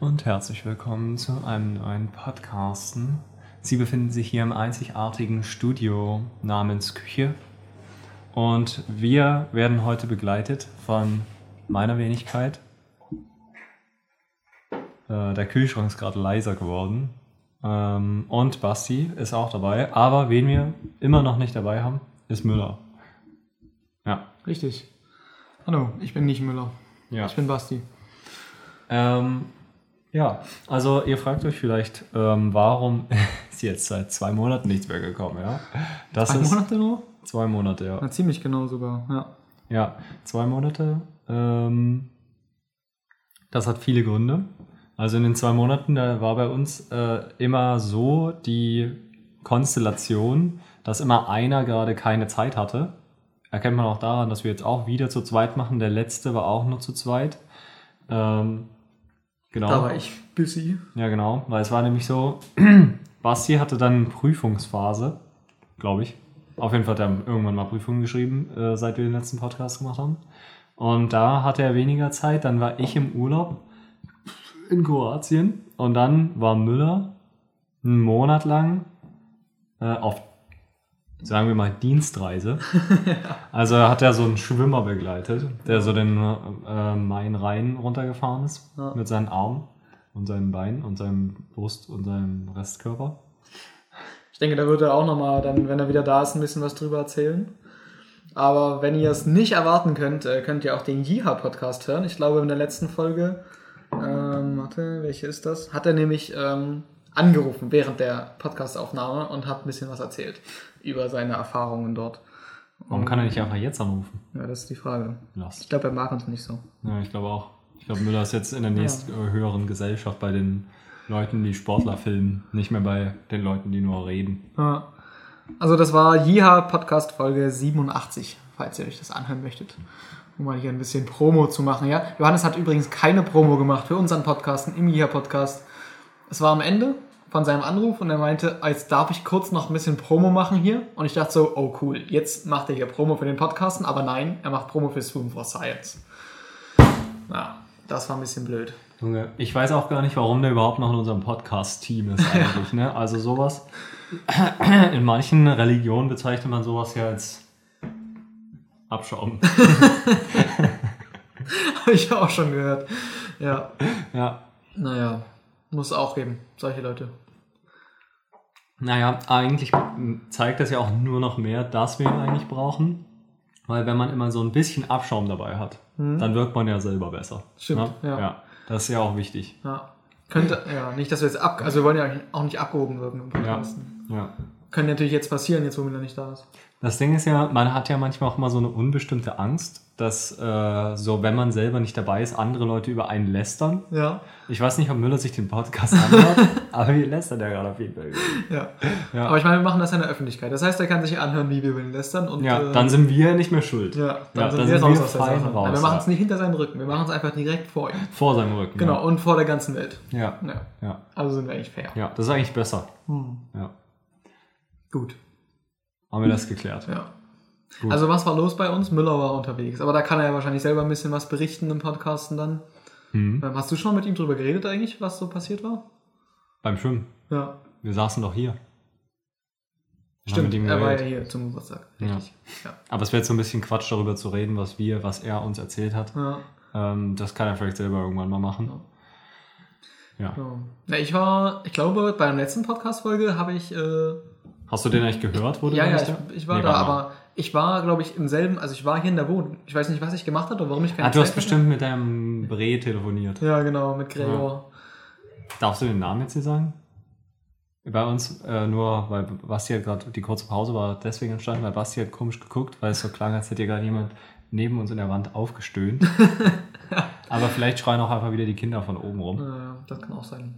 und herzlich willkommen zu einem neuen Podcasten. Sie befinden sich hier im einzigartigen Studio namens Küche und wir werden heute begleitet von meiner Wenigkeit. Äh, der Kühlschrank ist gerade leiser geworden ähm, und Basti ist auch dabei, aber wen wir immer noch nicht dabei haben, ist Müller. Ja. Richtig. Hallo, ich bin nicht Müller. Ja. Ich bin Basti. Ähm, ja, also ihr fragt euch vielleicht, ähm, warum ist jetzt seit zwei Monaten nichts mehr gekommen, ja? Das Zwei ist Monate nur? zwei Monate, ja. Na, ziemlich genau sogar, ja. Ja, zwei Monate. Ähm, das hat viele Gründe. Also in den zwei Monaten, da war bei uns äh, immer so die Konstellation, dass immer einer gerade keine Zeit hatte. Erkennt man auch daran, dass wir jetzt auch wieder zu zweit machen. Der letzte war auch nur zu zweit. Ähm, genau. Da war ich busy. Ja, genau. Weil es war nämlich so, Basti hatte dann Prüfungsphase, glaube ich. Auf jeden Fall hat er irgendwann mal Prüfungen geschrieben, äh, seit wir den letzten Podcast gemacht haben. Und da hatte er weniger Zeit. Dann war ich im Urlaub in Kroatien. Und dann war Müller einen Monat lang äh, auf, sagen wir mal, Dienstreise. Also er hat ja so einen Schwimmer begleitet, der so den äh, Main-Rhein runtergefahren ist Ja. mit seinen Armen und seinen Beinen und seinem Brust und seinem Restkörper. Ich denke, da wird er auch nochmal, dann, wenn er wieder da ist, ein bisschen was drüber erzählen. Aber wenn ihr es nicht erwarten könnt, äh, könnt ihr auch den Jiha-Podcast hören. Ich glaube, in der letzten Folge, ähm, warte, welche ist das? Hat er nämlich ähm, angerufen während der Podcastaufnahme und hat ein bisschen was erzählt über seine Erfahrungen dort. Warum kann er nicht einfach jetzt anrufen? Ja, das ist die Frage. Lost. Ich glaube, er mag uns nicht so. Ja, ich glaube auch. Ich glaube, Müller ist jetzt in der nächsten äh, höheren Gesellschaft bei den Leuten, die Sportler filmen, nicht mehr bei den Leuten, die nur reden. Ja. Also das war Jiha Podcast Folge 87, falls ihr euch das anhören möchtet. Um mal hier ein bisschen Promo zu machen. Ja? Johannes hat übrigens keine Promo gemacht für unseren Podcasten im Jiha Podcast. Es war am Ende von seinem Anruf und er meinte, jetzt darf ich kurz noch ein bisschen Promo machen hier. Und ich dachte so, oh cool, jetzt macht er hier Promo für den Podcasten, aber nein, er macht Promo für Swim for Science. Ja, das war ein bisschen blöd. Junge, ich weiß auch gar nicht, warum der überhaupt noch in unserem Podcast-Team ist eigentlich. ne? Also sowas, in manchen Religionen bezeichnet man sowas ja als Abschaum. Habe ich auch schon gehört. Ja, ja, naja, muss auch geben, solche Leute. Naja, eigentlich zeigt das ja auch nur noch mehr, dass wir ihn eigentlich brauchen. Weil wenn man immer so ein bisschen Abschaum dabei hat, dann wirkt man ja selber besser. Mhm. Stimmt, ne? ja. ja. Das ist ja auch wichtig. Ja. Könnte, ja, nicht, dass wir jetzt ab, also wir wollen ja auch nicht abgehoben wirken im Podcasten. Ja. Könnte natürlich jetzt passieren, jetzt wo Miller nicht da ist. Das Ding ist ja, man hat ja manchmal auch immer so eine unbestimmte Angst, dass äh, so, wenn man selber nicht dabei ist, andere Leute über einen lästern. Ja, Ich weiß nicht, ob Müller sich den Podcast anhört, aber wir lästern ja gerade auf jeden Fall. ja. Ja. Aber ich meine, wir machen das ja in der Öffentlichkeit. Das heißt, er kann sich anhören, wie wir über ihn lästern. Und, Ja, äh, dann sind wir nicht mehr schuld. ja, dann Ja, sind dann wir sind raus wir aus der Sache. raus, Aber wir machen ja. es nicht hinter seinem Rücken, wir machen es einfach direkt vor ihm. Vor seinem Rücken. Genau, und vor der ganzen Welt. Ja. Ja. Ja. ja. Also sind wir eigentlich fair. Ja, das ist eigentlich besser. Hm. Ja. Gut. Haben wir das geklärt. Ja. Gut. Also was war los bei uns? Müller war unterwegs. Aber da kann er ja wahrscheinlich selber ein bisschen was berichten im Podcasten dann. Mhm. Hast du schon mit ihm drüber geredet eigentlich, was so passiert war? Beim Schwimmen. Ja. Wir saßen doch hier. Wir Stimmt, er war ja hier zum Geburtstag. Richtig. Ja. Aber es wäre jetzt so ein bisschen Quatsch, darüber zu reden, was wir, was er uns erzählt hat. ja. Ähm, das kann er vielleicht selber irgendwann mal machen. Ja. ja. ja ich war, ich glaube, bei der letzten Podcast-Folge habe ich, äh, Hast du den eigentlich gehört? Wo du ja, ja, ich, ich war Nee, da, mal. aber ich war, glaube ich, im selben, also ich war hier in der Wohnung. Ich weiß nicht, was ich gemacht habe oder warum ich keine Ah, du hast bestimmt mit deinem Bre telefoniert. Ja, genau, mit Gregor. Darfst du den Namen jetzt hier sagen? Bei uns äh, nur, weil Basti hat gerade, die kurze Pause war deswegen entstanden, weil Basti hat komisch geguckt, weil es so klang, als hätte hier gerade jemand neben uns in der Wand aufgestöhnt. Aber vielleicht schreien auch einfach wieder die Kinder von oben rum. Ja, das kann auch sein.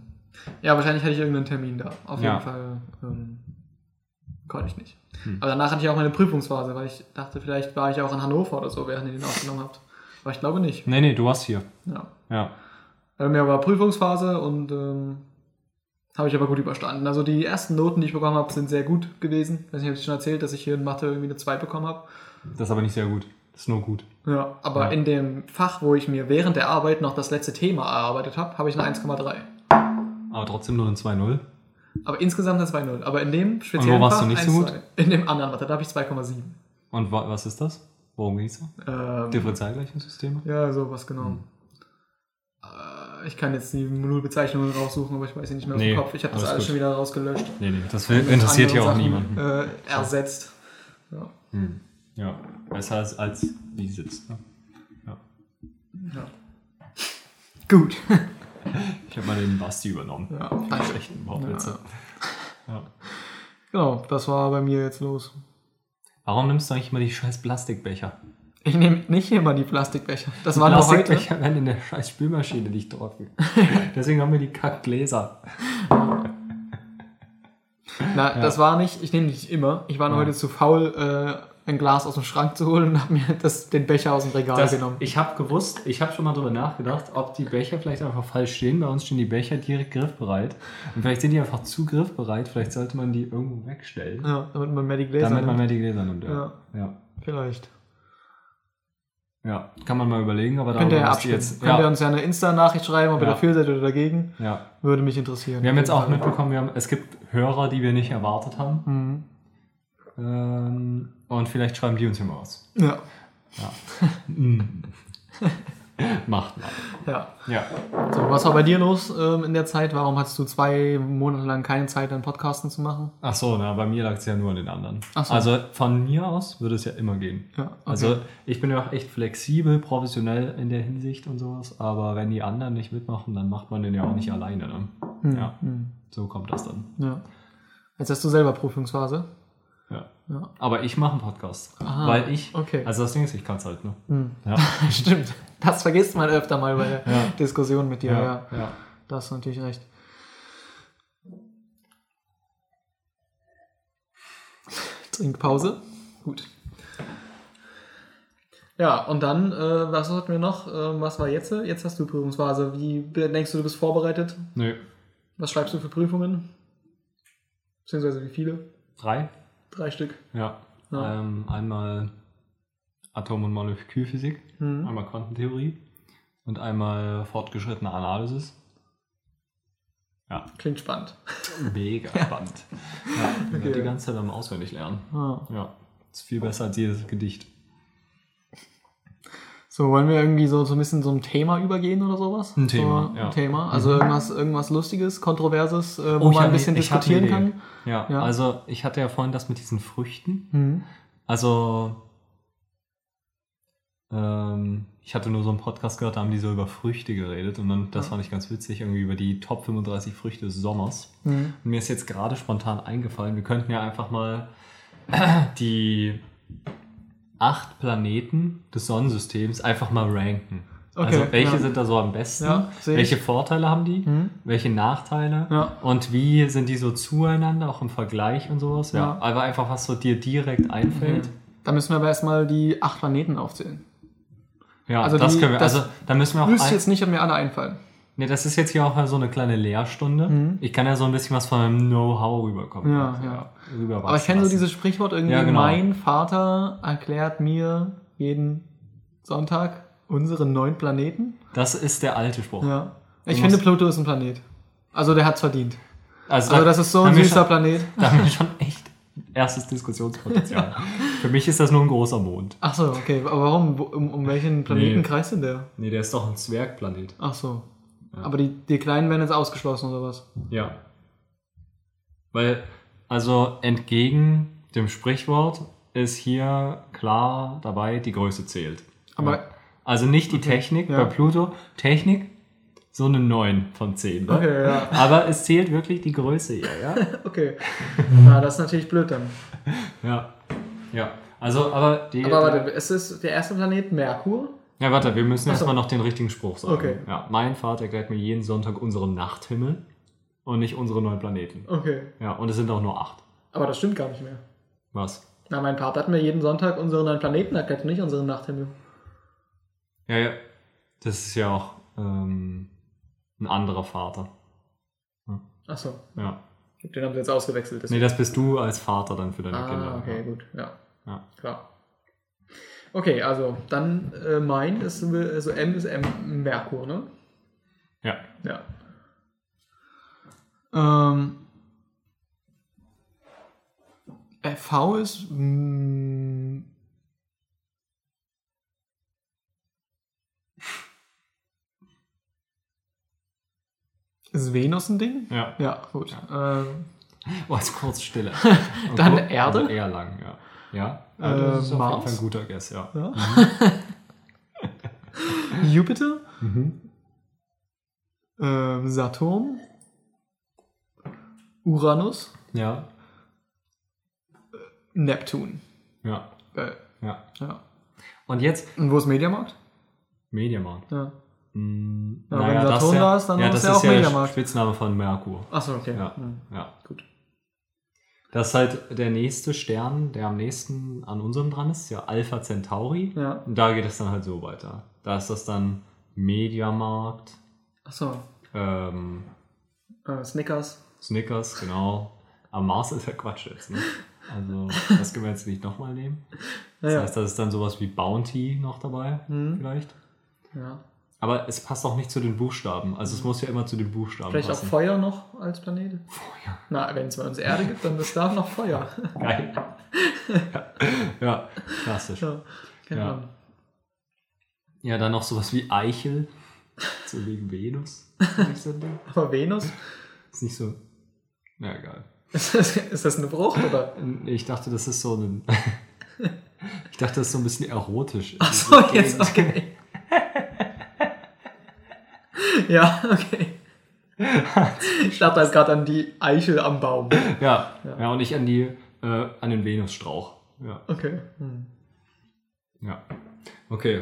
Ja, wahrscheinlich hatte ich irgendeinen Termin da. Auf Ja. jeden Fall ähm, konnte ich nicht. Hm. Aber danach hatte ich auch meine Prüfungsphase, weil ich dachte, vielleicht war ich auch in Hannover oder so, während ihr den aufgenommen habt. Aber ich glaube nicht. Nee, nee, du warst hier. Ja. Ja. Bei mir war Prüfungsphase und ähm, habe ich aber gut überstanden. Also die ersten Noten, die ich bekommen habe, sind sehr gut gewesen. Ich weiß nicht, habe ich schon erzählt, dass ich hier in Mathe irgendwie eine 2 bekommen habe. Das ist aber nicht sehr gut. Das ist nur gut. Ja, aber Ja. in dem Fach, wo ich mir während der Arbeit noch das letzte Thema erarbeitet habe, habe ich eine 1,3. Aber trotzdem nur ein 2-0. Aber insgesamt eine 2,0. Aber in dem speziellen warst Fach du nicht so 1,2. In dem anderen, warte, da habe ich 2,7. Und wa was ist das? Worum geht's da? Ähm, Differentialgleichungssysteme? ja, sowas genau. Hm. Äh, Ich kann jetzt die Modulbezeichnungen raussuchen, aber ich weiß sie nicht mehr aus Nee, dem Kopf. Ich habe das alles alles gut. schon wieder rausgelöscht. Nee, nee, das interessiert hier auch niemanden. Äh, ersetzt. Ja. Hm. Ja, besser als, als wie sitzt. Ne? Ja. ja. Gut. Ich habe mal den Basti übernommen. ja, Die danke. schlechten Wortwitze. Ja. Ja. Genau, das war bei mir jetzt los. Warum nimmst du eigentlich immer die scheiß Plastikbecher? Ich nehme nicht immer die Plastikbecher. Das war nur heute. Plastikbecher werden in der scheiß Spülmaschine nicht trocken. Deswegen haben wir die Kackgläser. Na, das war nicht, ich nehme nicht immer. Ich war Ja. heute zu faul, äh, ein Glas aus dem Schrank zu holen und habe mir das, den Becher aus dem Regal Das, genommen. ich habe gewusst, ich habe schon mal darüber nachgedacht, ob die Becher vielleicht einfach falsch stehen. Bei uns stehen die Becher direkt griffbereit. Und vielleicht sind die einfach zu griffbereit. Vielleicht sollte man die irgendwo wegstellen, Ja, damit man mehr die Gläser damit man nimmt. mehr die Gläser nimmt. Ja. Ja. Ja. Vielleicht. ja. Kann man mal überlegen, aber Könnt ihr ja abstimmen. jetzt. Könnt ihr Ja. uns ja eine Insta-Nachricht schreiben, ob ihr Ja. dafür seid oder dagegen. ja. Würde mich interessieren. Wir haben jetzt auch mitbekommen, wir haben, es gibt Hörer, die wir nicht erwartet haben. Mhm. Ähm, und vielleicht schreiben die uns ja mal was. Ja. Macht mal. ja. Ja. So, was war bei dir los ähm, in der Zeit? Warum hattest du zwei Monate lang keine Zeit, einen Podcasten zu machen? Ach so, na, bei mir lag es ja nur an den anderen. Ach so. Also von mir aus würde es ja immer gehen. Ja, okay. Also ich bin ja auch echt flexibel, professionell in der Hinsicht und sowas, aber wenn die anderen nicht mitmachen, dann macht man den ja auch nicht alleine. Ne? Hm, Ja, hm, so kommt das dann. ja. Jetzt hast du selber Prüfungsphase. Ja. Ja. Aber ich mache einen Podcast, Ah, weil ich, okay. also das Ding ist, ich kann es halt, ne? Hm. Ja. Stimmt. Das vergisst man öfter mal bei der Ja. Diskussion mit dir. Ja, ja, ja. Da hast du natürlich recht. Trinkpause. Gut. Ja, und dann, äh, was hatten wir noch? Äh, was war jetzt? Jetzt hast du Prüfungsphase. Wie denkst du, du bist vorbereitet? Nö. Was schreibst du für Prüfungen? Beziehungsweise wie viele? Drei? Drei Stück. Ja. Ja. Ähm, einmal Atom- und Molekülphysik, Mhm. einmal Quantentheorie und einmal fortgeschrittene Analysis. Ja, Klingt spannend. mega spannend. Ja, Okay. die ganze Zeit am Auswendiglernen. Ah. Ja, ist viel besser als jedes Gedicht. So, wollen wir irgendwie so, so ein bisschen so ein Thema übergehen oder sowas? Ein Thema, so, ja. Ein Thema. Also irgendwas, irgendwas Lustiges, Kontroverses, äh, wo Oh, man ein bisschen ich diskutieren kann. Ja, Ja. also ich hatte ja vorhin das mit diesen Früchten. Mhm. Also, ähm, ich hatte nur so einen Podcast gehört, da haben die so über Früchte geredet und dann, das Ja. fand ich ganz witzig, irgendwie über die Top 35 Früchte des Sommers. Mhm. Und mir ist jetzt gerade spontan eingefallen, wir könnten ja einfach mal die acht Planeten des Sonnensystems einfach mal ranken. Okay, also welche ja. sind da so am besten? Ja, welche Vorteile haben die? Mhm. Welche Nachteile? Ja. Und wie sind die so zueinander, auch im Vergleich und sowas? Ja. Aber einfach, was so dir direkt einfällt. Da müssen wir aber erstmal die acht Planeten aufzählen. Ja, Also das die- können wir. das also da müssen wir auch. Wüsste Ein, jetzt nicht, ob mir alle einfallen. Nee, das ist jetzt hier auch so eine kleine Lehrstunde. Mhm. Ich kann ja so ein bisschen was von meinem Know-how rüberkommen. Ja, Also, ja. rüber Aber ich kenne so dieses Sprichwort irgendwie, Ja, genau. mein Vater erklärt mir jeden Sonntag unsere neun Planeten. Das ist der alte Spruch. Ja. Ich Du finde, Pluto ist ein Planet. Also der hat's verdient. Also, Also da- das ist so ein süßer schon, Planet. Da haben wir schon echt erstes Diskussionspotenzial. Für mich ist das nur ein großer Mond. Ach so, okay. Aber warum? Um, um welchen Planeten Nee. kreist denn der? Nee, der ist doch ein Zwergplanet. Ach so. Ja. Aber die, die Kleinen werden jetzt ausgeschlossen oder was? Ja. Weil, also entgegen dem Sprichwort ist hier klar dabei, die Größe zählt. Aber ja. Also nicht die Technik ja. bei Pluto. Technik, so eine 9 von 10. Ne? okay, ja. Aber es zählt wirklich die Größe hier, ja? Okay. Na, das ist natürlich blöd dann. ja. Ja. Also, aber die. Aber warte, ist es der erste Planet Merkur? Ja, warte, wir müssen erstmal noch den richtigen Spruch sagen. Okay. Ja, mein Vater erklärt mir jeden Sonntag unseren Nachthimmel und nicht unsere neun Planeten. Okay. Ja, und es sind auch nur acht. Aber das stimmt gar nicht mehr. Was? Na, mein Vater hat mir jeden Sonntag unseren neuen Planeten erklärt, nicht unseren Nachthimmel. Ja, ja. Das ist ja auch ähm, ein anderer Vater. Ach so. Ja. Den haben sie jetzt ausgewechselt. Nee, das bist du als Vater dann für deine ah, Kinder. okay, gut. Ja, Ja. klar. Okay, also dann äh, mein ist, also M ist M Merkur, ne? Ja. Ja. Ähm, äh, V ist. mm, Ist Venus ein Ding? Ja. Ja, gut. Ähm, Oh, jetzt kurz Stille. Und Dann Erde? Eher lang, ja. Ja, Äh, das ist auf jeden Mars? Fall ein guter Guess, ja. ja. Jupiter? Mhm. Ähm, Saturn? Uranus? Ja, Neptun. ja, Geil. ja. Ja. Und jetzt Und wo ist Mediamarkt? Mediamarkt. Ja. Hm, Ja, wenn Saturn da ist, dann ja, ist das ja ist auch ja der Mediamarkt. Spitzname von Merkur. Achso, okay. Ja, Hm. ja. Gut. Das ist halt der nächste Stern, der am nächsten an unserem dran ist, ja Alpha Centauri. Ja. Und da geht es dann halt so weiter. Da ist das dann Mediamarkt, Achso. ähm, Äh, Snickers. Snickers, genau. Am Mars ist ja Quatsch jetzt, ne? Also, das können wir jetzt nicht nochmal nehmen. Das Ja, heißt, da ist dann sowas wie Bounty noch dabei, Mhm. vielleicht. ja. Aber es passt auch nicht zu den Buchstaben. Also, es muss ja immer zu den Buchstaben Vielleicht auch passen. Feuer noch als Planet? Feuer. Na, wenn es bei uns Erde gibt, dann ist da noch Feuer. Geil. ja, klassisch. ja. Keine Ja. Ja, dann noch sowas wie Eichel. So wegen Venus. So. Aber Venus? Ist nicht so. Na egal. Ist das, ist das eine Frucht oder? Ich dachte, das ist so ein. ich dachte, das ist so ein bisschen erotisch. Achso, jetzt, okay. Ja, okay. Ich dachte jetzt gerade an die Eichel am Baum. Ja, Ja. ja. und ich an die, äh, an den Venusstrauch. Ja. Okay. Hm. Ja. Okay.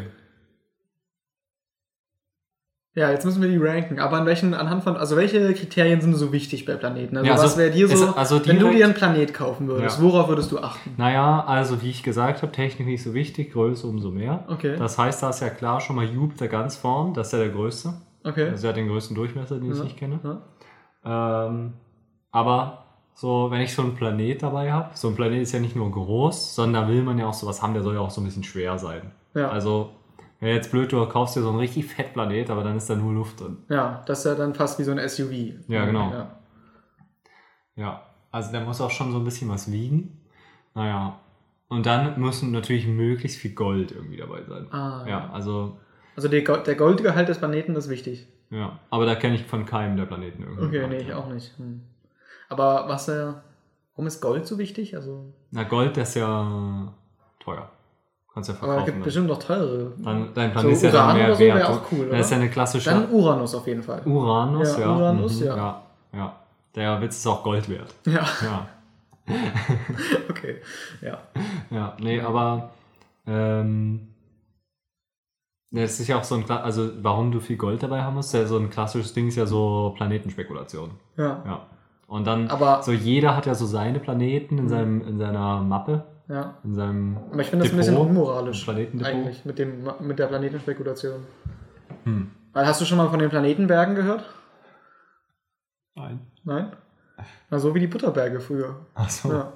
Ja, jetzt müssen wir die ranken. Aber an welchen, anhand von, also welche Kriterien sind so wichtig bei Planeten? Also Ja, was also wäre dir so, also wenn du direkt- dir einen Planet kaufen würdest, Ja. worauf würdest du achten? Naja, also wie ich gesagt habe, Technik nicht so wichtig, Größe umso mehr. Okay. Das heißt, da ist ja klar schon mal Jupiter ganz vorn, das ist ja der größte. Okay. Also er hat den größten Durchmesser, den ich Ja. nicht kenne. Ja. Ähm, aber so, wenn ich so einen Planet dabei habe, so ein Planet ist ja nicht nur groß, sondern da will man ja auch sowas haben, der soll ja auch so ein bisschen schwer sein. Ja. Also, wäre jetzt blöd, du kaufst dir so einen richtig fett Planet, aber dann ist da nur Luft drin. ja, das ist ja dann fast wie so ein SUV. Ja, genau. Ja. Ja, also der muss auch schon so ein bisschen was wiegen. Naja, und dann müssen natürlich möglichst viel Gold irgendwie dabei sein. Ah, Ja, also, Also der, Go- der Goldgehalt des Planeten ist wichtig. ja. Aber da kenne ich von keinem der Planeten irgendwie. Okay, nee, ich auch nicht. Hm. Aber was, äh, warum ist Gold so wichtig? Also, Na, Gold, das ist ja teuer. Kannst ja aber es verkaufen. gibt dann. bestimmt noch teurere. Dann, dein So Planet ist ja dann mehr so wert. auch cool, Das ist ja eine klassische Dann Uranus auf jeden Fall. Uranus, Ja, ja. Uranus, mhm, ja. ja. Ja, Der Witz ist auch Gold wert. Ja, Ja, okay. Ja. ja. Nee, aber ähm, das ist ja auch so ein, also warum du viel Gold dabei haben musst, ja so ein klassisches Ding ist ja so Planetenspekulation. Ja. Ja. Und dann, Aber- so jeder hat ja so seine Planeten in, seinem, in seiner Mappe, ja. in seinem Aber ich finde das ein bisschen unmoralisch. Planetendepot. Eigentlich, mit, dem, mit der Planetenspekulation. Hm. Weil hast du schon mal von den Planetenbergen gehört? Nein. Nein? Na, so wie die Butterberge früher. Ach so. Ja.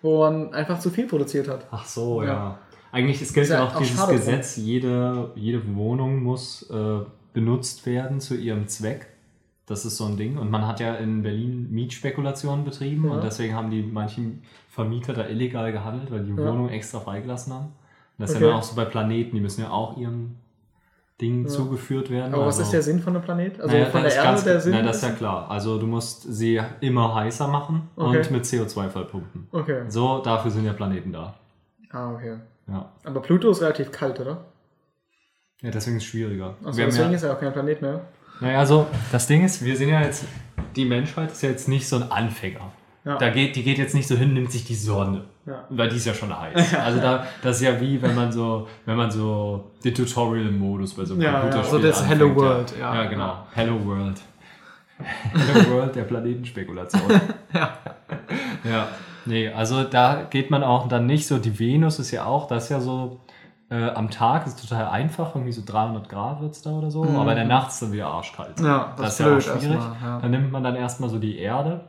Wo man einfach zu viel produziert hat. Ach so, Ja. ja. Eigentlich es gilt Ist ja ja auch auch dieses schade Gesetz, jede, jede Wohnung muss äh, benutzt werden zu ihrem Zweck. Das ist so ein Ding. Und man hat ja in Berlin Mietspekulationen betrieben Ja. und deswegen haben die manchen Vermieter da illegal gehandelt, weil die Ja. Wohnung extra freigelassen haben. Und das ist Okay. ja dann auch so bei Planeten, die müssen ja auch ihrem Ding Ja. zugeführt werden. Aber was Also- ist der Sinn von einem Planet? Also naja, von der ist Erde ganz- der Sinn? Na, das ist ja klar. Also du musst sie immer heißer machen Okay. und mit CO2 vollpumpen. Okay. So, dafür sind ja Planeten da. Ah, okay. Ja. Aber Pluto ist relativ kalt, oder? Ja, deswegen ist es schwieriger. Also deswegen ja, ist er auch kein Planet mehr. naja, also das Ding ist, wir sind ja jetzt, die Menschheit ist ja jetzt nicht so ein Anfänger. Ja. Da geht, die geht jetzt nicht so hin, nimmt sich die Sonne. Ja. Weil die ist ja schon heiß. Also da, das ist ja wie, wenn man so, wenn man so den Tutorial-Modus bei so einem Ja, ja, Computerspiel so das anfängt, Hello World, ja. Ja, genau. Hello World. Hello World der Planetenspekulation. Ja. Ja, nee, also da geht man auch dann nicht so, die Venus ist ja auch, das ist ja so, äh, am Tag ist total einfach, irgendwie so 300 Grad wird es da oder so, Mhm. aber in der Nacht ist dann wieder arschkalt. Ja, das, das ist ja auch schwierig. erstmal, ja. Dann nimmt man dann erstmal so die Erde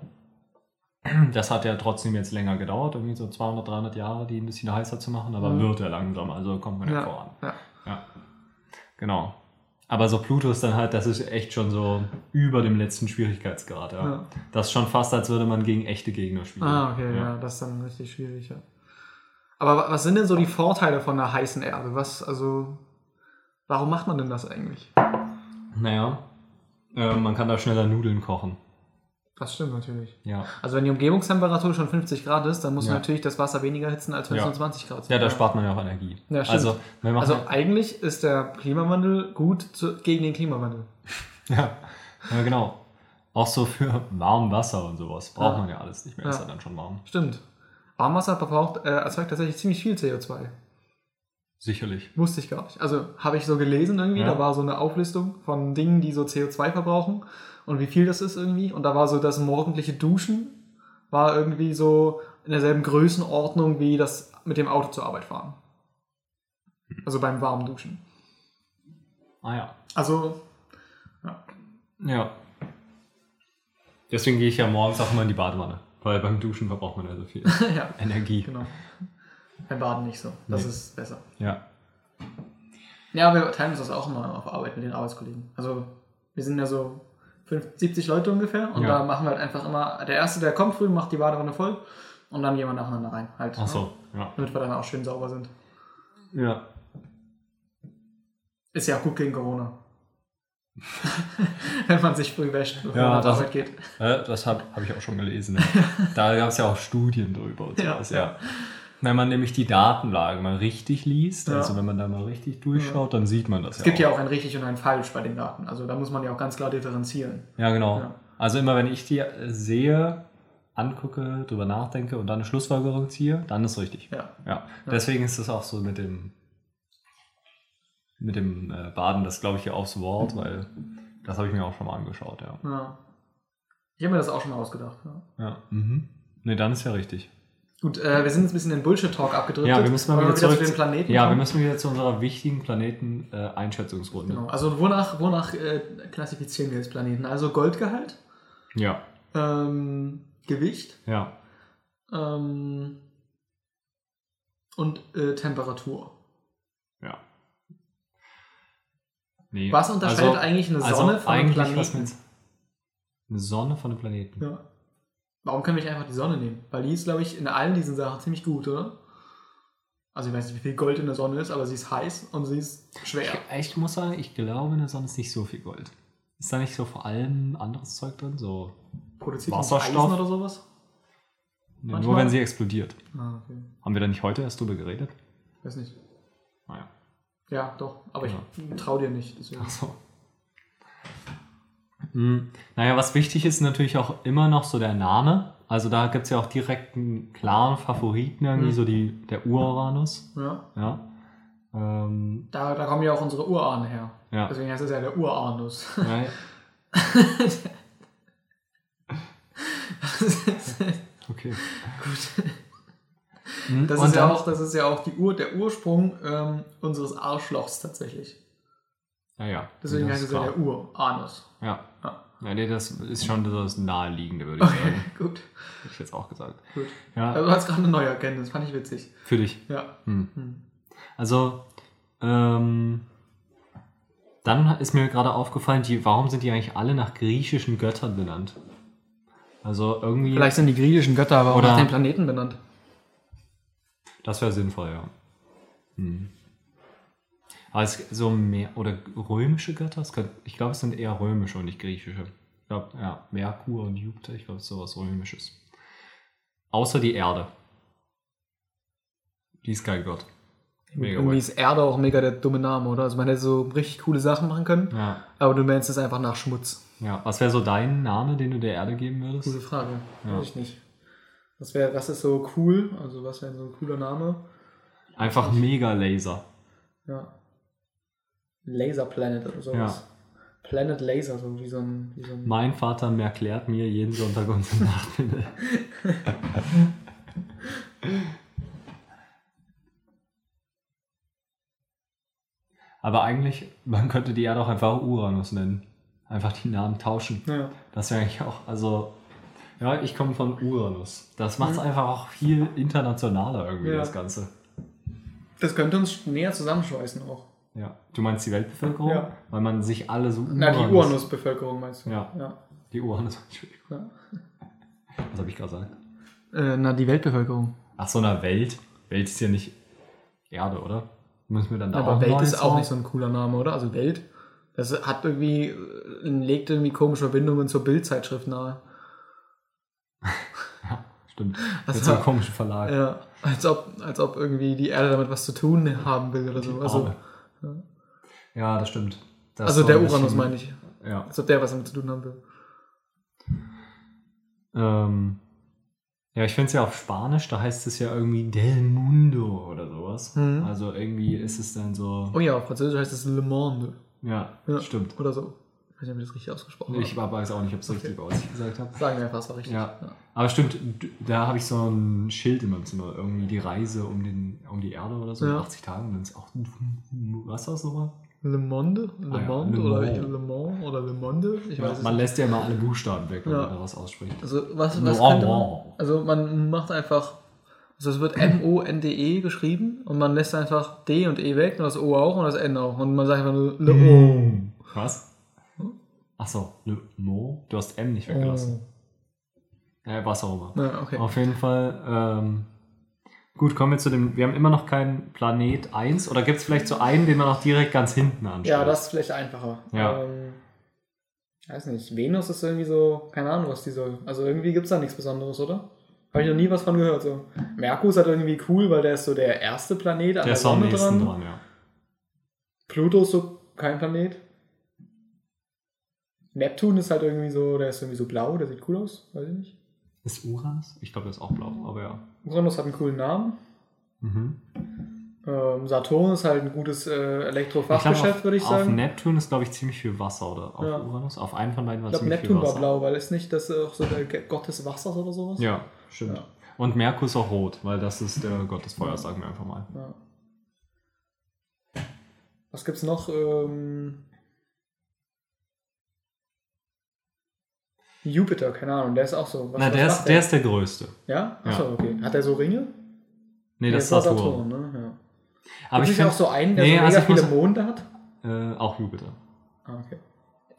das hat ja trotzdem jetzt länger gedauert, irgendwie so 200, 300 Jahre, die ein bisschen heißer zu machen, aber Mhm. wird er langsam, also kommt man ja, Ja, voran. ja. Ja, genau. Aber so Pluto ist dann halt, das ist echt schon so über dem letzten Schwierigkeitsgrad. Ja. Ja. Das ist schon fast, als würde man gegen echte Gegner spielen. Ah, okay, ja. das ist dann richtig schwierig, ja. Aber wa- was sind denn so die Vorteile von einer heißen Erde? Was, also, warum macht man denn das eigentlich? Naja, äh, man kann da schneller Nudeln kochen. Das stimmt natürlich. Ja, Also wenn die Umgebungstemperatur schon 50 Grad ist, dann muss Ja. man natürlich das Wasser weniger hitzen, als wenn es Ja. nur 20 Grad sind. ja da spart man ja auch Energie. Ja, stimmt. also, Also eigentlich ist der Klimawandel gut zu, gegen den Klimawandel. ja, ja, genau. Auch so für warm Wasser und sowas braucht man ja alles nicht mehr. Ist ja dann schon warm. Stimmt. Warmwasser verbraucht, äh, erzeugt tatsächlich ziemlich viel CO2. Sicherlich. Wusste ich gar nicht. Also habe ich so gelesen irgendwie, da war so eine Auflistung von Dingen, die so CO2 verbrauchen und wie viel das ist irgendwie. Und da war so das morgendliche Duschen war irgendwie so in derselben Größenordnung wie das mit dem Auto zur Arbeit fahren. Also beim warmen Duschen. Ah ja. Also, Ja. Deswegen gehe ich ja morgens auch immer in die Badewanne. Weil beim Duschen verbraucht man ja so viel ja, Energie. genau. Beim Baden nicht so. Das Nee. ist besser. Ja. Ja, wir teilen uns das auch immer auf Arbeit mit den Arbeitskollegen. Also wir sind ja so 50, 70 Leute ungefähr und Ja. da machen wir halt einfach immer, der Erste, der kommt früh, macht die Badewanne voll und dann gehen wir nacheinander rein. Halt, Ach ne? so, ja. Damit wir dann auch schön sauber sind. Ja. Ist ja auch gut gegen Corona. Wenn man sich früh wäscht, bevor Ja, man das- Arbeit geht. Äh, Das habe hab ich auch schon gelesen. Ne? Da gab es ja auch Studien drüber und Ja, sowas, ja. Wenn man nämlich die Datenlage mal richtig liest, Ja. also wenn man da mal richtig durchschaut, dann sieht man das Es ja gibt auch. ja auch ein richtig und ein falsch bei den Daten. Also da muss man ja auch ganz klar differenzieren. Ja, genau. Ja. Also immer wenn ich die äh, sehe, angucke, drüber nachdenke und dann eine Schlussfolgerung ziehe, dann ist richtig. Ja. Ja. Deswegen ist es auch so mit dem mit dem äh, Baden, das glaube ich ja aufs Wort, weil das habe ich mir auch schon mal angeschaut, ja. ja. Ich habe mir das auch schon mal ausgedacht. Ja. Ja. Mhm. Ne, dann ist ja richtig. Gut, äh, wir sind jetzt ein bisschen in Bullshit-Talk abgedriftet. Ja, wir müssen mal wieder, zurück zu den Planeten Ja, wir kommen? müssen wieder zu unserer wichtigen Planeten-Einschätzungsrunde. Genau. Also wonach, wonach äh, klassifizieren wir jetzt Planeten? Also Goldgehalt, Ja, ähm, Gewicht ja. ähm, und äh, Temperatur. Ja. Nee. Was unterscheidet eigentlich eine Sonne von einem Planeten? eine Sonne von einem Planeten. Ja. Warum können wir nicht einfach die Sonne nehmen? Weil die ist, glaube ich, in allen diesen Sachen ziemlich gut, oder? Also ich weiß nicht, wie viel Gold in der Sonne ist, aber sie ist heiß und sie ist schwer. Ich, ich muss sagen, ich glaube, in der Sonne ist nicht so viel Gold. Ist da nicht so vor allem anderes Zeug drin? So Produziert Wasserstoff? Eisen oder sowas? Nee, nur wenn sie explodiert. Ah, okay. Haben wir da nicht heute erst drüber geredet? Weiß nicht. Naja. Ja, doch. Aber Ja. ich traue dir nicht. Deswegen. Ach so. Hm, naja, was wichtig ist natürlich auch immer noch so der Name. Also da gibt es ja auch direkt einen klaren Favoriten, irgendwie Mhm. so die, der Uranus. Ja. Ja. Ähm, Da, da kommen ja auch unsere Urahnen her. ja. Deswegen heißt es ja der Uranus. ja. Okay. Gut. Hm, Das und ist, ja auch, das ist ja auch die Ur, der Ursprung ähm, unseres Arschlochs tatsächlich. Ja, ja. Deswegen Das heißt es ja der Uranus. Ja. Ja. Ja, nee, das ist schon das Naheliegende, würde ich sagen. Gut, Hätte ich jetzt auch gesagt. gut. Ja, Also du hast gerade eine neue Erkenntnis, fand ich witzig. für dich. Ja. Hm. Hm. Also, ähm, dann ist mir gerade aufgefallen, die, warum sind die eigentlich alle nach griechischen Göttern benannt? Also irgendwie, Vielleicht sind die griechischen Götter aber auch nach den Planeten benannt. das wäre sinnvoll, ja. Hm. Es so mehr, oder römische Götter? Ich glaube, es sind eher römische und nicht griechische. Ich glaube, ja, Merkur und Jupiter, ich glaube, es ist sowas römisches. Außer die Erde. Die ist kein Gott. Mega Irgendwie ist Erde auch mega der dumme Name, oder? Also man hätte so richtig coole Sachen machen können, Ja, aber du nennst es einfach nach Schmutz. ja. Was wäre so dein Name, den du der Erde geben würdest? Gute Frage. Ja. Weiß ich nicht. Was, wär, was ist so cool? Also was wäre so ein cooler Name? Einfach mega Laser. Ja. Laser Planet oder sowas. Planet Laser, so wie so ein. Wie so ein Mein Vater erklärt mir jeden Sonntag unseren Nachthimmel. Aber eigentlich, man könnte die Erde auch einfach Uranus nennen. Einfach die Namen tauschen. ja. Das wäre eigentlich auch, also, Ja, ich komme von Uranus. Das macht es einfach auch viel internationaler irgendwie, Mhm. Ja. das Ganze. Das könnte uns näher zusammenschweißen auch. Ja. Du meinst die Weltbevölkerung? Ja. Weil man sich alle so Na, die Uranus-Bevölkerung meinst du? Ja. ja. Die Uranus, Entschuldigung. Ja. Was habe ich gerade gesagt? Äh, na, die Weltbevölkerung. Ach so, na Welt. Welt ist ja nicht Erde, oder? Müssen wir dann da Aber auch Welt noch ist auch nicht so ein cooler Name, oder? Also Welt, das hat irgendwie, äh, legt irgendwie komische Verbindungen zur Bildzeitschrift nahe. Stimmt. Das Mit so einem war- komischen Verlag. Ja, als ob, als ob irgendwie die Erde damit was zu tun haben will oder so. Also, Arme. Ja, das stimmt. Das also der Uranus bisschen- meine ich. Ja. Als ob der was damit zu tun haben will. Ähm, ja, ich finde es ja auf Spanisch, da heißt es ja irgendwie Del Mundo oder sowas. Mhm. Also irgendwie ist es dann so. Oh ja, auf Französisch heißt es Le Monde. Ja, Ja. stimmt. Oder so. Ich weiß nicht, ob ich das richtig ausgesprochen Ich habe. weiß auch nicht, ob es richtig war, was ich gesagt habe. Sagen wir einfach, es war richtig. Ja. Aber stimmt, da habe ich so ein Schild in meinem Zimmer. Irgendwie die Reise um, den, um die Erde oder so, Ja. in 80 Tagen. Dann ist auch. Was war das nochmal? Le Monde? Le Ah ja, Monde? Le oder. Le Mans? Oder Le Monde? Ich weiß es Man lässt ja immer alle Buchstaben weg, wenn Ja. man daraus ausspricht. Also, was, was könnte man. Also, man macht einfach. Also, es wird M-O-N-D-E geschrieben und man lässt einfach D und E weg und das O auch und das N auch. Und man sagt einfach nur Le O. Was? Achso, Le Mans? Du hast M nicht Oh. weggelassen. Ja, was auch immer. Ja, okay. Auf jeden Fall. Ähm, gut, kommen wir zu dem. Wir haben immer noch keinen Planet 1. Oder gibt es vielleicht so einen, den man auch direkt ganz hinten anschaut? Ja, das ist vielleicht einfacher. Ja. Ähm, weiß nicht. Venus ist irgendwie so, keine Ahnung, was die soll. Also irgendwie gibt es da nichts Besonderes, oder? Habe ich noch nie was von gehört. So. Merkur ist halt irgendwie cool, weil der ist so der erste Planet an Der der, ist am Sonne nächsten dran. dran, ja. Pluto ist so kein Planet. Neptun ist halt irgendwie so, der ist irgendwie so blau, der sieht cool aus, weiß ich nicht. Ist Uranus? Ich glaube, der ist auch blau, aber ja. Uranus hat einen coolen Namen. Mhm. Ähm, Saturn ist halt ein gutes äh, glaub, Elektrofachgeschäft, auf- würde ich Auf sagen. Neptun ist, glaube ich, ziemlich viel Wasser oder auf Ja. Uranus. Auf einen von beiden war Ich glaube, ziemlich Neptun viel war Wasser. blau, weil ist nicht das auch so der Gott des Wassers oder sowas? Ja, stimmt. Ja. Und Merkur ist auch rot, weil das ist der Gott des Feuers, sagen wir einfach mal. Ja. Was gibt's noch? Ähm, Jupiter, keine Ahnung, der ist auch so. Was, Na, was der ist, der ist der größte. Ja? Ja. Achso, okay. Hat der so Ringe? Nee, das ist war Saturn. ne? Ja. Aber Gibt ich finde auch so einen, der Nee, so also mega ich viele muss- Monde hat? äh, auch Jupiter. Ah, okay.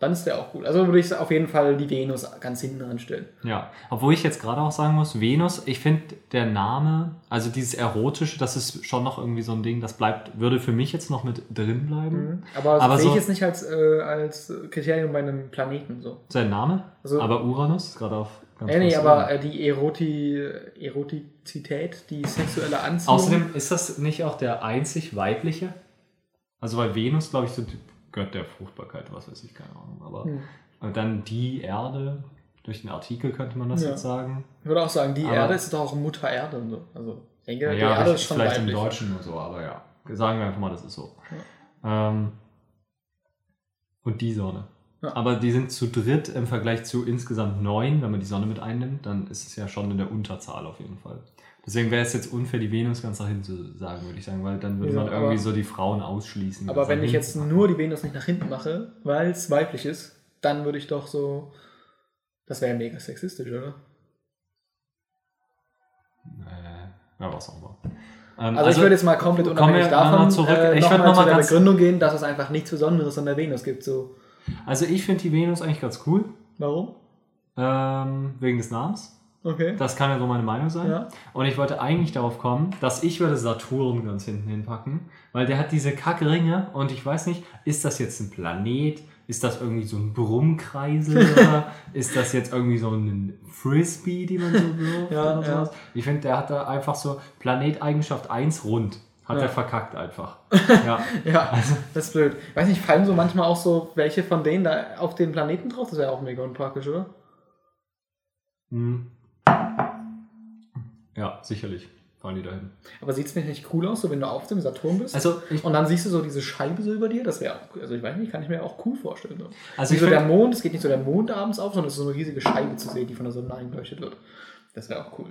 Dann ist der auch gut. Also würde ich auf jeden Fall die Venus ganz hinten anstellen. Ja, obwohl ich jetzt gerade auch sagen muss, Venus, ich finde der Name, also dieses Erotische, das ist schon noch irgendwie so ein Ding, das bleibt, würde für mich jetzt noch mit drin bleiben. Aber, das Aber sehe so- ich jetzt nicht als, äh, als Kriterium bei einem Planeten so. Sein Name? Also- aber Uranus ist gerade auf ganz Nee, nee, aber äh, die Eroti Erotizität, die sexuelle Anziehung. Außerdem ist das nicht auch der einzig weibliche? Also weil Venus, glaube ich, so die Gott der Fruchtbarkeit, was weiß ich, keine Ahnung. Aber Hm. und dann die Erde, durch den Artikel könnte man das Ja. jetzt sagen. Ich würde auch sagen, die Aber- Erde ist doch auch Mutter Erde und so. Also, ich denke, Ja, die ja Erde ist schon vielleicht weiblich. im Deutschen nur so, aber ja. Sagen wir einfach mal, das ist so. Ähm, und die Sonne. Ja. Aber die sind zu dritt im Vergleich zu insgesamt neun, wenn man die Sonne mit einnimmt, dann ist es ja schon in der Unterzahl auf jeden Fall. Deswegen wäre es jetzt unfair, die Venus ganz nach hinten zu sagen, würde ich sagen, weil dann würde Ja, man irgendwie so die Frauen ausschließen. Aber wenn ich hinten jetzt nur die Venus nicht nach hinten mache, weil es weiblich ist, dann würde ich doch so. Das wäre mega sexistisch, oder? Äh, ja, was auch immer. Ähm, Also, ich würde jetzt mal komplett unabhängig davon zurück. Äh, Ich noch würd mal noch zu der Begründung gehen, dass es einfach nichts Besonderes an der Venus gibt. So, Also ich finde die Venus eigentlich ganz cool, warum? ähm, wegen des Namens. Okay. Das kann ja so meine Meinung sein. Ja. Und ich wollte eigentlich darauf kommen, dass ich würde Saturn ganz hinten hinpacken, weil der hat diese Kackringe und ich weiß nicht, ist das jetzt ein Planet? Ist das irgendwie so ein Brummkreisel ist das jetzt irgendwie so ein Frisbee, die man so wirft Ja, oder ja. sowas? Ich finde, der hat da einfach so Planeteigenschaft 1 rund. Hat Ja. er verkackt einfach. ja. Ja, Also- das ist blöd. Weiß nicht, fallen so manchmal auch so welche von denen da auf den Planeten drauf? Das wäre auch mega unpraktisch, oder? Hm. Ja, sicherlich fallen die dahin. Aber sieht es nicht cool aus, so wenn du auf dem Saturn bist? Also und dann siehst du so diese Scheibe so über dir, das wäre auch, also ich weiß nicht, kann ich mir auch cool vorstellen. So. also so der Mond, es geht nicht so der Mond abends auf, sondern es ist so eine riesige Scheibe zu sehen, die von der Sonne eingeleuchtet wird. Das wäre auch cool.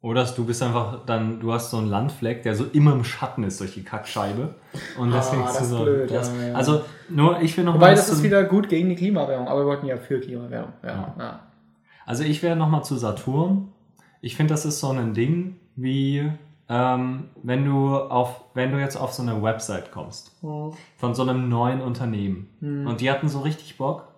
Oder du bist einfach dann, du hast so einen Landfleck, der so immer im Schatten ist durch die Kackscheibe. Und Ah, deswegen das ist so. blöd, das, ja, ja. Also, nur ich will noch Wobei, was das ist wieder gut gegen die Klimaerwärmung, aber wir wollten ja für Klimaerwärmung. Ja, Ja. Also ich wäre nochmal zu Saturn. Ich finde, das ist so ein Ding wie, ähm, wenn du auf, wenn du jetzt auf so eine Website kommst von so einem neuen Unternehmen und die hatten so richtig Bock,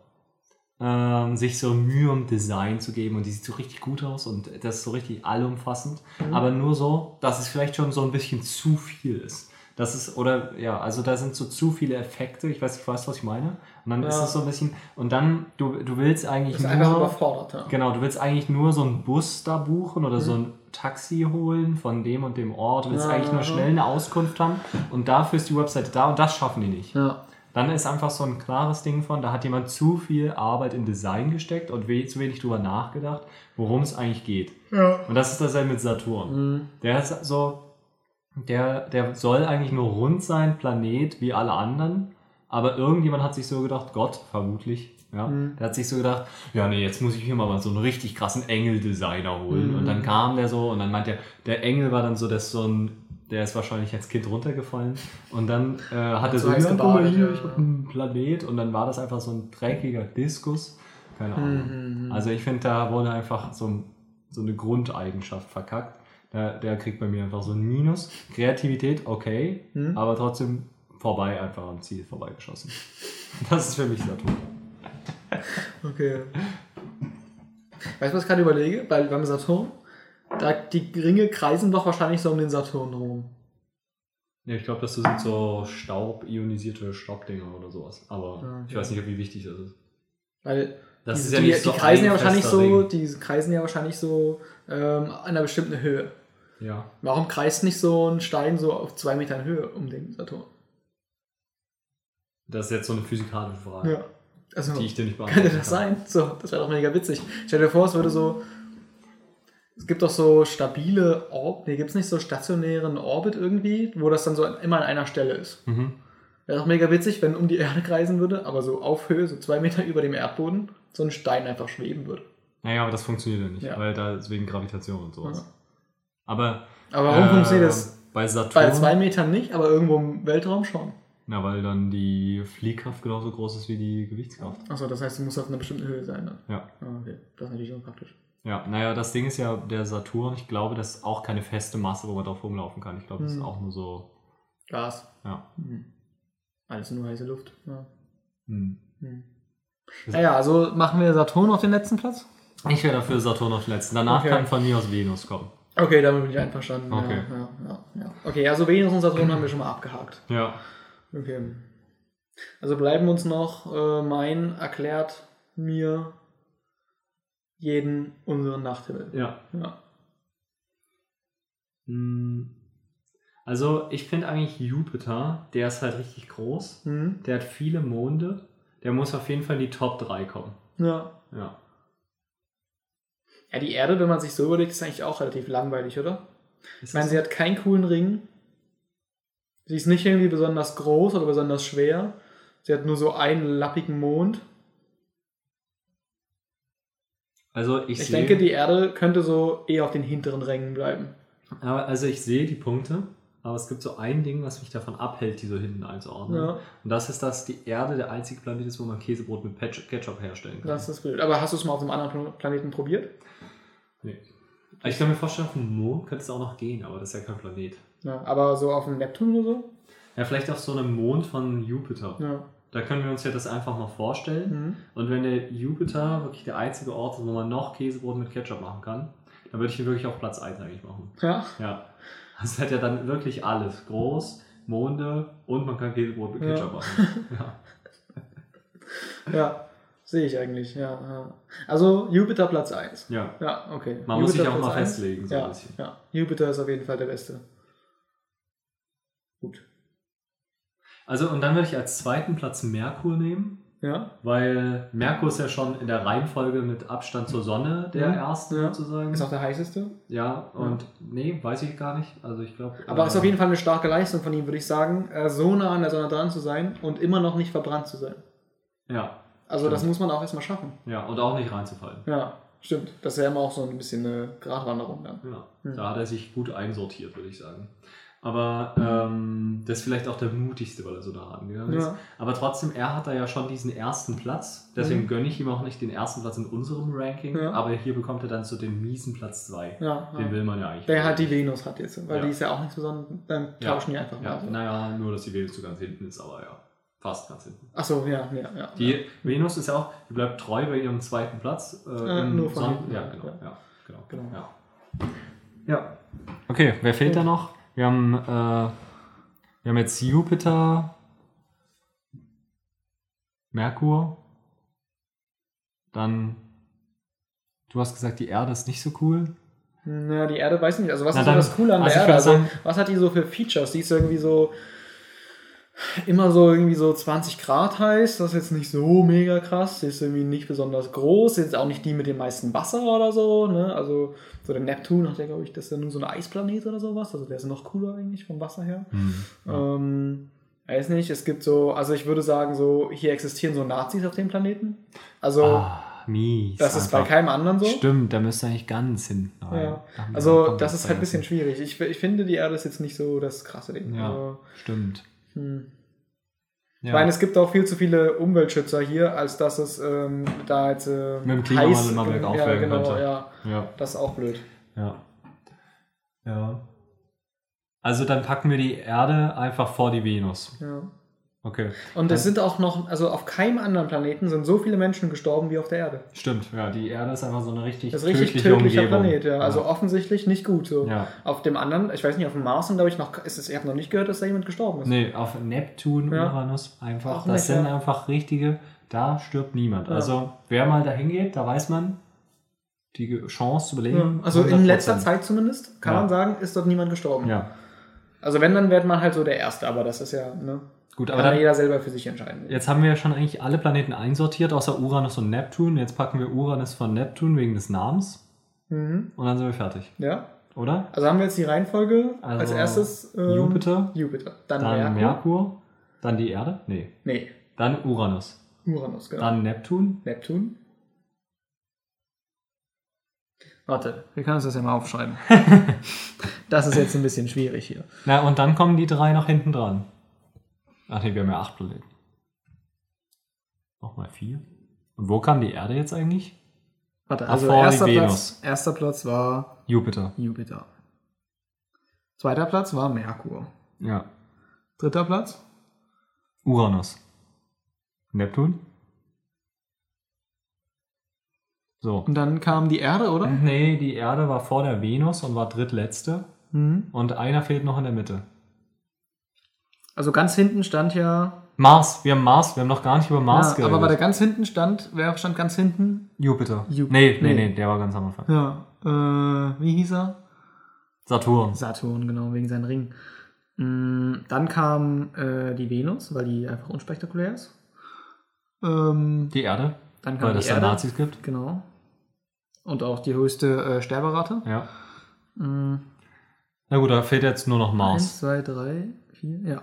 ähm, sich so Mühe um Design zu geben und die sieht so richtig gut aus und das ist so richtig allumfassend, aber nur so, dass es vielleicht schon so ein bisschen zu viel ist. Das ist, oder ja, also da sind so zu viele Effekte, ich weiß nicht, weißt du, was ich meine? Und dann ist Ja. es so ein bisschen, und dann, du, du willst eigentlich Das ist einfach nur, überfordert. Ja. genau, du willst eigentlich nur so einen Bus da buchen oder so Mhm. ein Taxi holen von dem und dem Ort, du willst Ja, eigentlich nur schnell eine Auskunft haben und dafür ist die Webseite da und das schaffen die nicht. Ja. Dann ist einfach so ein klares Ding von, da hat jemand zu viel Arbeit in Design gesteckt und we zu wenig drüber nachgedacht, worum es eigentlich geht. Ja. Und das ist dasselbe mit Saturn. Mhm. Der ist so, der, der soll eigentlich nur rund sein, Planet wie alle anderen, aber irgendjemand hat sich so gedacht, Gott vermutlich, ja, Mhm. der hat sich so gedacht, ja nee, jetzt muss ich hier mal so einen richtig krassen Engel-Designer holen. Mhm. Und dann kam der so und dann meint der, der Engel war dann so, dass so ein, der ist wahrscheinlich als Kind runtergefallen und dann äh, hat er so so, ja, guck mal gebadet, hier, ja. ich hab einen Planet und dann war das einfach so ein dreckiger Diskus. Keine Ahnung. Mhm. Also ich finde, da wurde einfach so, so eine Grundeigenschaft verkackt. Der, der kriegt bei mir einfach so ein Minus. Kreativität, okay, Mhm. aber trotzdem vorbei, einfach am Ziel vorbeigeschossen. Das ist für mich Saturn. Okay. Weißt du, was ich gerade überlege? Bei, beim Saturn, da, die Ringe kreisen doch wahrscheinlich so um den Saturn rum. Ja, ich glaube, das sind so staub-ionisierte Staubdinger oder sowas. Aber Ja, ich ja. weiß nicht, wie wichtig das ist. Weil Das die, ist ja die, nicht so die kreisen ja ein wahrscheinlich so, Ring. die kreisen ja wahrscheinlich so ähm, an einer bestimmten Höhe. Ja. Warum kreist nicht so ein Stein so auf zwei Metern Höhe um den Saturn? Das ist jetzt so eine physikalische Frage, Ja. Also, die ich dir nicht beantworten könnte das kann. sein? So, das wäre doch mega witzig. Stell dir vor, es würde so. Es gibt doch so stabile Orbit, nee, gibt es nicht so stationären Orbit irgendwie, wo das dann so immer an einer Stelle ist. Mhm. Wäre doch mega witzig, wenn um die Erde kreisen würde, aber so auf Höhe, so zwei Meter über dem Erdboden, so ein Stein einfach schweben würde. Naja, aber das funktioniert ja nicht, Ja. weil da ist wegen Gravitation und sowas. Ja. Aber Aber warum äh, funktioniert das bei Saturn? bei zwei Metern nicht, aber irgendwo im Weltraum schon? Na, weil dann die Fliehkraft genauso groß ist wie die Gewichtskraft. Achso, das heißt, du musst auf einer bestimmten Höhe sein dann. Ja. Ah, okay. Das ist natürlich unpraktisch. Ja, naja, das Ding ist ja, der Saturn, ich glaube, das ist auch keine feste Masse, wo man drauf rumlaufen kann. Ich glaube, das ist Hm. auch nur so, Gas. ja. Mhm. Alles nur heiße Luft. Ja. Hm. Mhm. Naja, also machen wir Saturn auf den letzten Platz? Ich wäre dafür Saturn auf den letzten. Danach Okay. kann von mir aus Venus kommen. Okay, damit bin ich einverstanden. Okay. Ja, ja, ja. Okay, also Venus und Saturn haben wir schon mal abgehakt. Ja. Okay. Also bleiben uns noch äh, mein erklärt mir jeden unseren Nachthimmel. Ja. Ja. Hm. Also, ich finde eigentlich Jupiter, der ist halt richtig groß. Mhm. Der hat viele Monde. Der muss auf jeden Fall in die Top 3 kommen. ja. Ja. Ja, die Erde, wenn man sich so überlegt, ist eigentlich auch relativ langweilig, oder? Ist Ich meine, sie hat keinen coolen Ring. Sie ist nicht irgendwie besonders groß oder besonders schwer. Sie hat nur so einen lappigen Mond. also, ich, Ich sehe, denke, die Erde könnte so eher auf den hinteren Rängen bleiben. aber, also ich sehe die Punkte, aber es gibt so ein Ding, was mich davon abhält, die so hinten einzuordnen. Ja, Und das ist, dass die Erde der einzige Planet ist, wo man Käsebrot mit Ketchup herstellen kann. das ist blöd. Aber hast du es mal auf einem anderen Pla- Planeten probiert? nee. Ich kann mir vorstellen, auf dem Mond könnte es auch noch gehen, aber das ist ja kein Planet. Ja, aber so auf dem Neptun oder so? Ja, vielleicht auf so einem Mond von Jupiter. Ja. Da können wir uns ja das einfach mal vorstellen. Mhm. Und wenn der Jupiter wirklich der einzige Ort ist, wo man noch Käsebrot mit Ketchup machen kann, dann würde ich ihn wirklich auf Platz 1 eigentlich machen. Ja. Ja. Das hat ja dann wirklich alles. Groß, Monde und man kann Käsebrot mit Ja. Ketchup machen. Ja. Ja. Sehe ich eigentlich, ja, ja. Also Jupiter Platz 1. ja. Ja, okay. Man muss sich Jupiter auch mal Platz eins. festlegen, so ein Ja, bisschen. ja. Jupiter ist auf jeden Fall der Beste. Gut. Also, und dann würde ich als zweiten Platz Merkur nehmen, Ja. weil Merkur ist ja schon in der Reihenfolge mit Abstand zur Sonne der Mhm. erste Ja. sozusagen. Ist auch der heißeste. ja, und nee, weiß ich gar nicht. Also, ich glaube. Aber ist auf jeden Fall eine starke Leistung von ihm, würde ich sagen, äh, so nah an der Sonne dran zu sein und immer noch nicht verbrannt zu sein. Ja, Also das Stimmt. muss man auch erstmal schaffen. ja, und auch nicht reinzufallen. Ja, stimmt. Das ist ja immer auch so ein bisschen eine Gratwanderung dann. Ja, Hm. da hat er sich gut einsortiert, würde ich sagen. Aber ähm, das ist vielleicht auch der mutigste, weil er so nah rangegangen ist. Ja. Aber trotzdem, er hat da ja schon diesen ersten Platz. Deswegen Mhm. gönne ich ihm auch nicht den ersten Platz in unserem Ranking. Ja. Aber hier bekommt er dann so den miesen Platz 2. Ja, Den will man ja eigentlich. Der halt die Venus hat jetzt, weil die ist ja auch nichts Besonderes. Dann tauschen die einfach Ja, mal. naja, nur dass die Venus so ganz hinten ist, aber ja, fast ganz hinten. Achso, ja, ja, ja. Die Venus ist ja auch, die bleibt treu bei ihrem zweiten Platz. Äh, Äh, nur von Son- hinten, ja, genau, ja, genau, Genau. Ja. ja. Okay, wer fehlt da noch? Wir haben, äh, wir haben jetzt Jupiter, Merkur, dann, du hast gesagt, die Erde ist nicht so cool. Na, die Erde weiß nicht. Also was Na ist so dann- das Coole an also der ich Erde? Also, was hat die so für Features? Die ist irgendwie so immer so irgendwie so 20 Grad heiß. Das ist jetzt nicht so mega krass. Die ist irgendwie nicht besonders groß. Ist jetzt auch nicht die mit dem meisten Wasser oder so. Ne? Also so der Neptun hat ja, glaube ich, das ist ja nur so ein Eisplanet oder sowas. Also der ist noch cooler eigentlich vom Wasser her. Ja. Ähm, weiß nicht, es gibt so, also ich würde sagen, so, hier existieren so Nazis auf dem Planeten. Also, Ah, mies. das ist bei keinem anderen so. Stimmt, da müsste eigentlich ganz hinten rein. Ja. Also, das ist halt ein bisschen schwierig. Ich, ich finde, die Erde ist jetzt nicht so das krasse Ding. Ja, Also, stimmt. Hm. Ja. Ich meine, es gibt auch viel zu viele Umweltschützer hier, als dass es ähm, da jetzt äh, Mit dem Klimawandel mal bergauf ja, genau, könnte. ja, ja, das ist auch blöd. ja. Ja. Also dann packen wir die Erde einfach vor die Venus. Ja. Okay. Und es sind auch noch, also auf keinem anderen Planeten sind so viele Menschen gestorben wie auf der Erde. Stimmt, ja, die Erde ist einfach so eine richtig Das ist richtig tödliche tödlicher Umgebung. Planet, ja. Also offensichtlich nicht gut. So. Ja. Auf dem anderen, ich weiß nicht, auf dem Mars glaube ich, noch, ist es, ich habe noch nicht gehört, dass da jemand gestorben ist. Nee, auf Neptun, Ja. Uranus einfach. Auch das nicht, sind einfach richtige, da stirbt niemand. Also wer mal dahin geht, da weiß man, die Chance zu überleben. Also in 100%. letzter Zeit zumindest, kann man sagen, ist dort niemand gestorben. Ja, Also wenn, dann wird man halt so der Erste, aber das ist ja, ne? Gut, Kann aber ja dann, jeder selber für sich entscheiden. jetzt haben wir ja schon eigentlich alle Planeten einsortiert, außer Uranus und Neptun. Jetzt packen wir Uranus von Neptun wegen des Namens Mhm. und dann sind wir fertig, Ja. oder? Also haben wir jetzt die Reihenfolge Also als erstes ähm, Jupiter, Jupiter. Dann, dann Merkur. Merkur, dann die Erde, nee, Nee, dann Uranus, Uranus, genau. dann Neptun, Neptun. Warte, wir können uns das ja mal aufschreiben. das ist jetzt ein bisschen schwierig hier. Na, und dann kommen die drei noch hinten dran. Ach nee, wir haben ja acht Planeten. Nochmal vier. Und wo kam die Erde jetzt eigentlich? Warte, also die erster. Platz, erster Platz war Jupiter. Jupiter. Zweiter Platz war Merkur. Ja. Dritter Platz? Uranus. Neptun. So. Und dann kam die Erde, oder? Nee, die Erde war vor der Venus und war drittletzte. Mhm. Und einer fehlt noch in der Mitte. Also ganz hinten stand ja. Mars. Wir haben Mars. Wir haben noch gar nicht über Mars ja, geredet. aber bei der ganz hinten stand, wer stand ganz hinten? Jupiter. Ju- nee, nee, nee. nee, der war ganz am Anfang. Ja, äh, wie hieß er? Saturn. Saturn, genau, wegen seinem Ring. Mm, Dann kam äh, die Venus, weil die einfach unspektakulär ist. Ähm, Die Erde. dann kam Weil es da. Nazis gibt. Genau. Und auch die höchste äh, Sterberate. Ja. Mm, Na gut, da fehlt jetzt nur noch Mars. Eins, zwei, drei, vier, ja.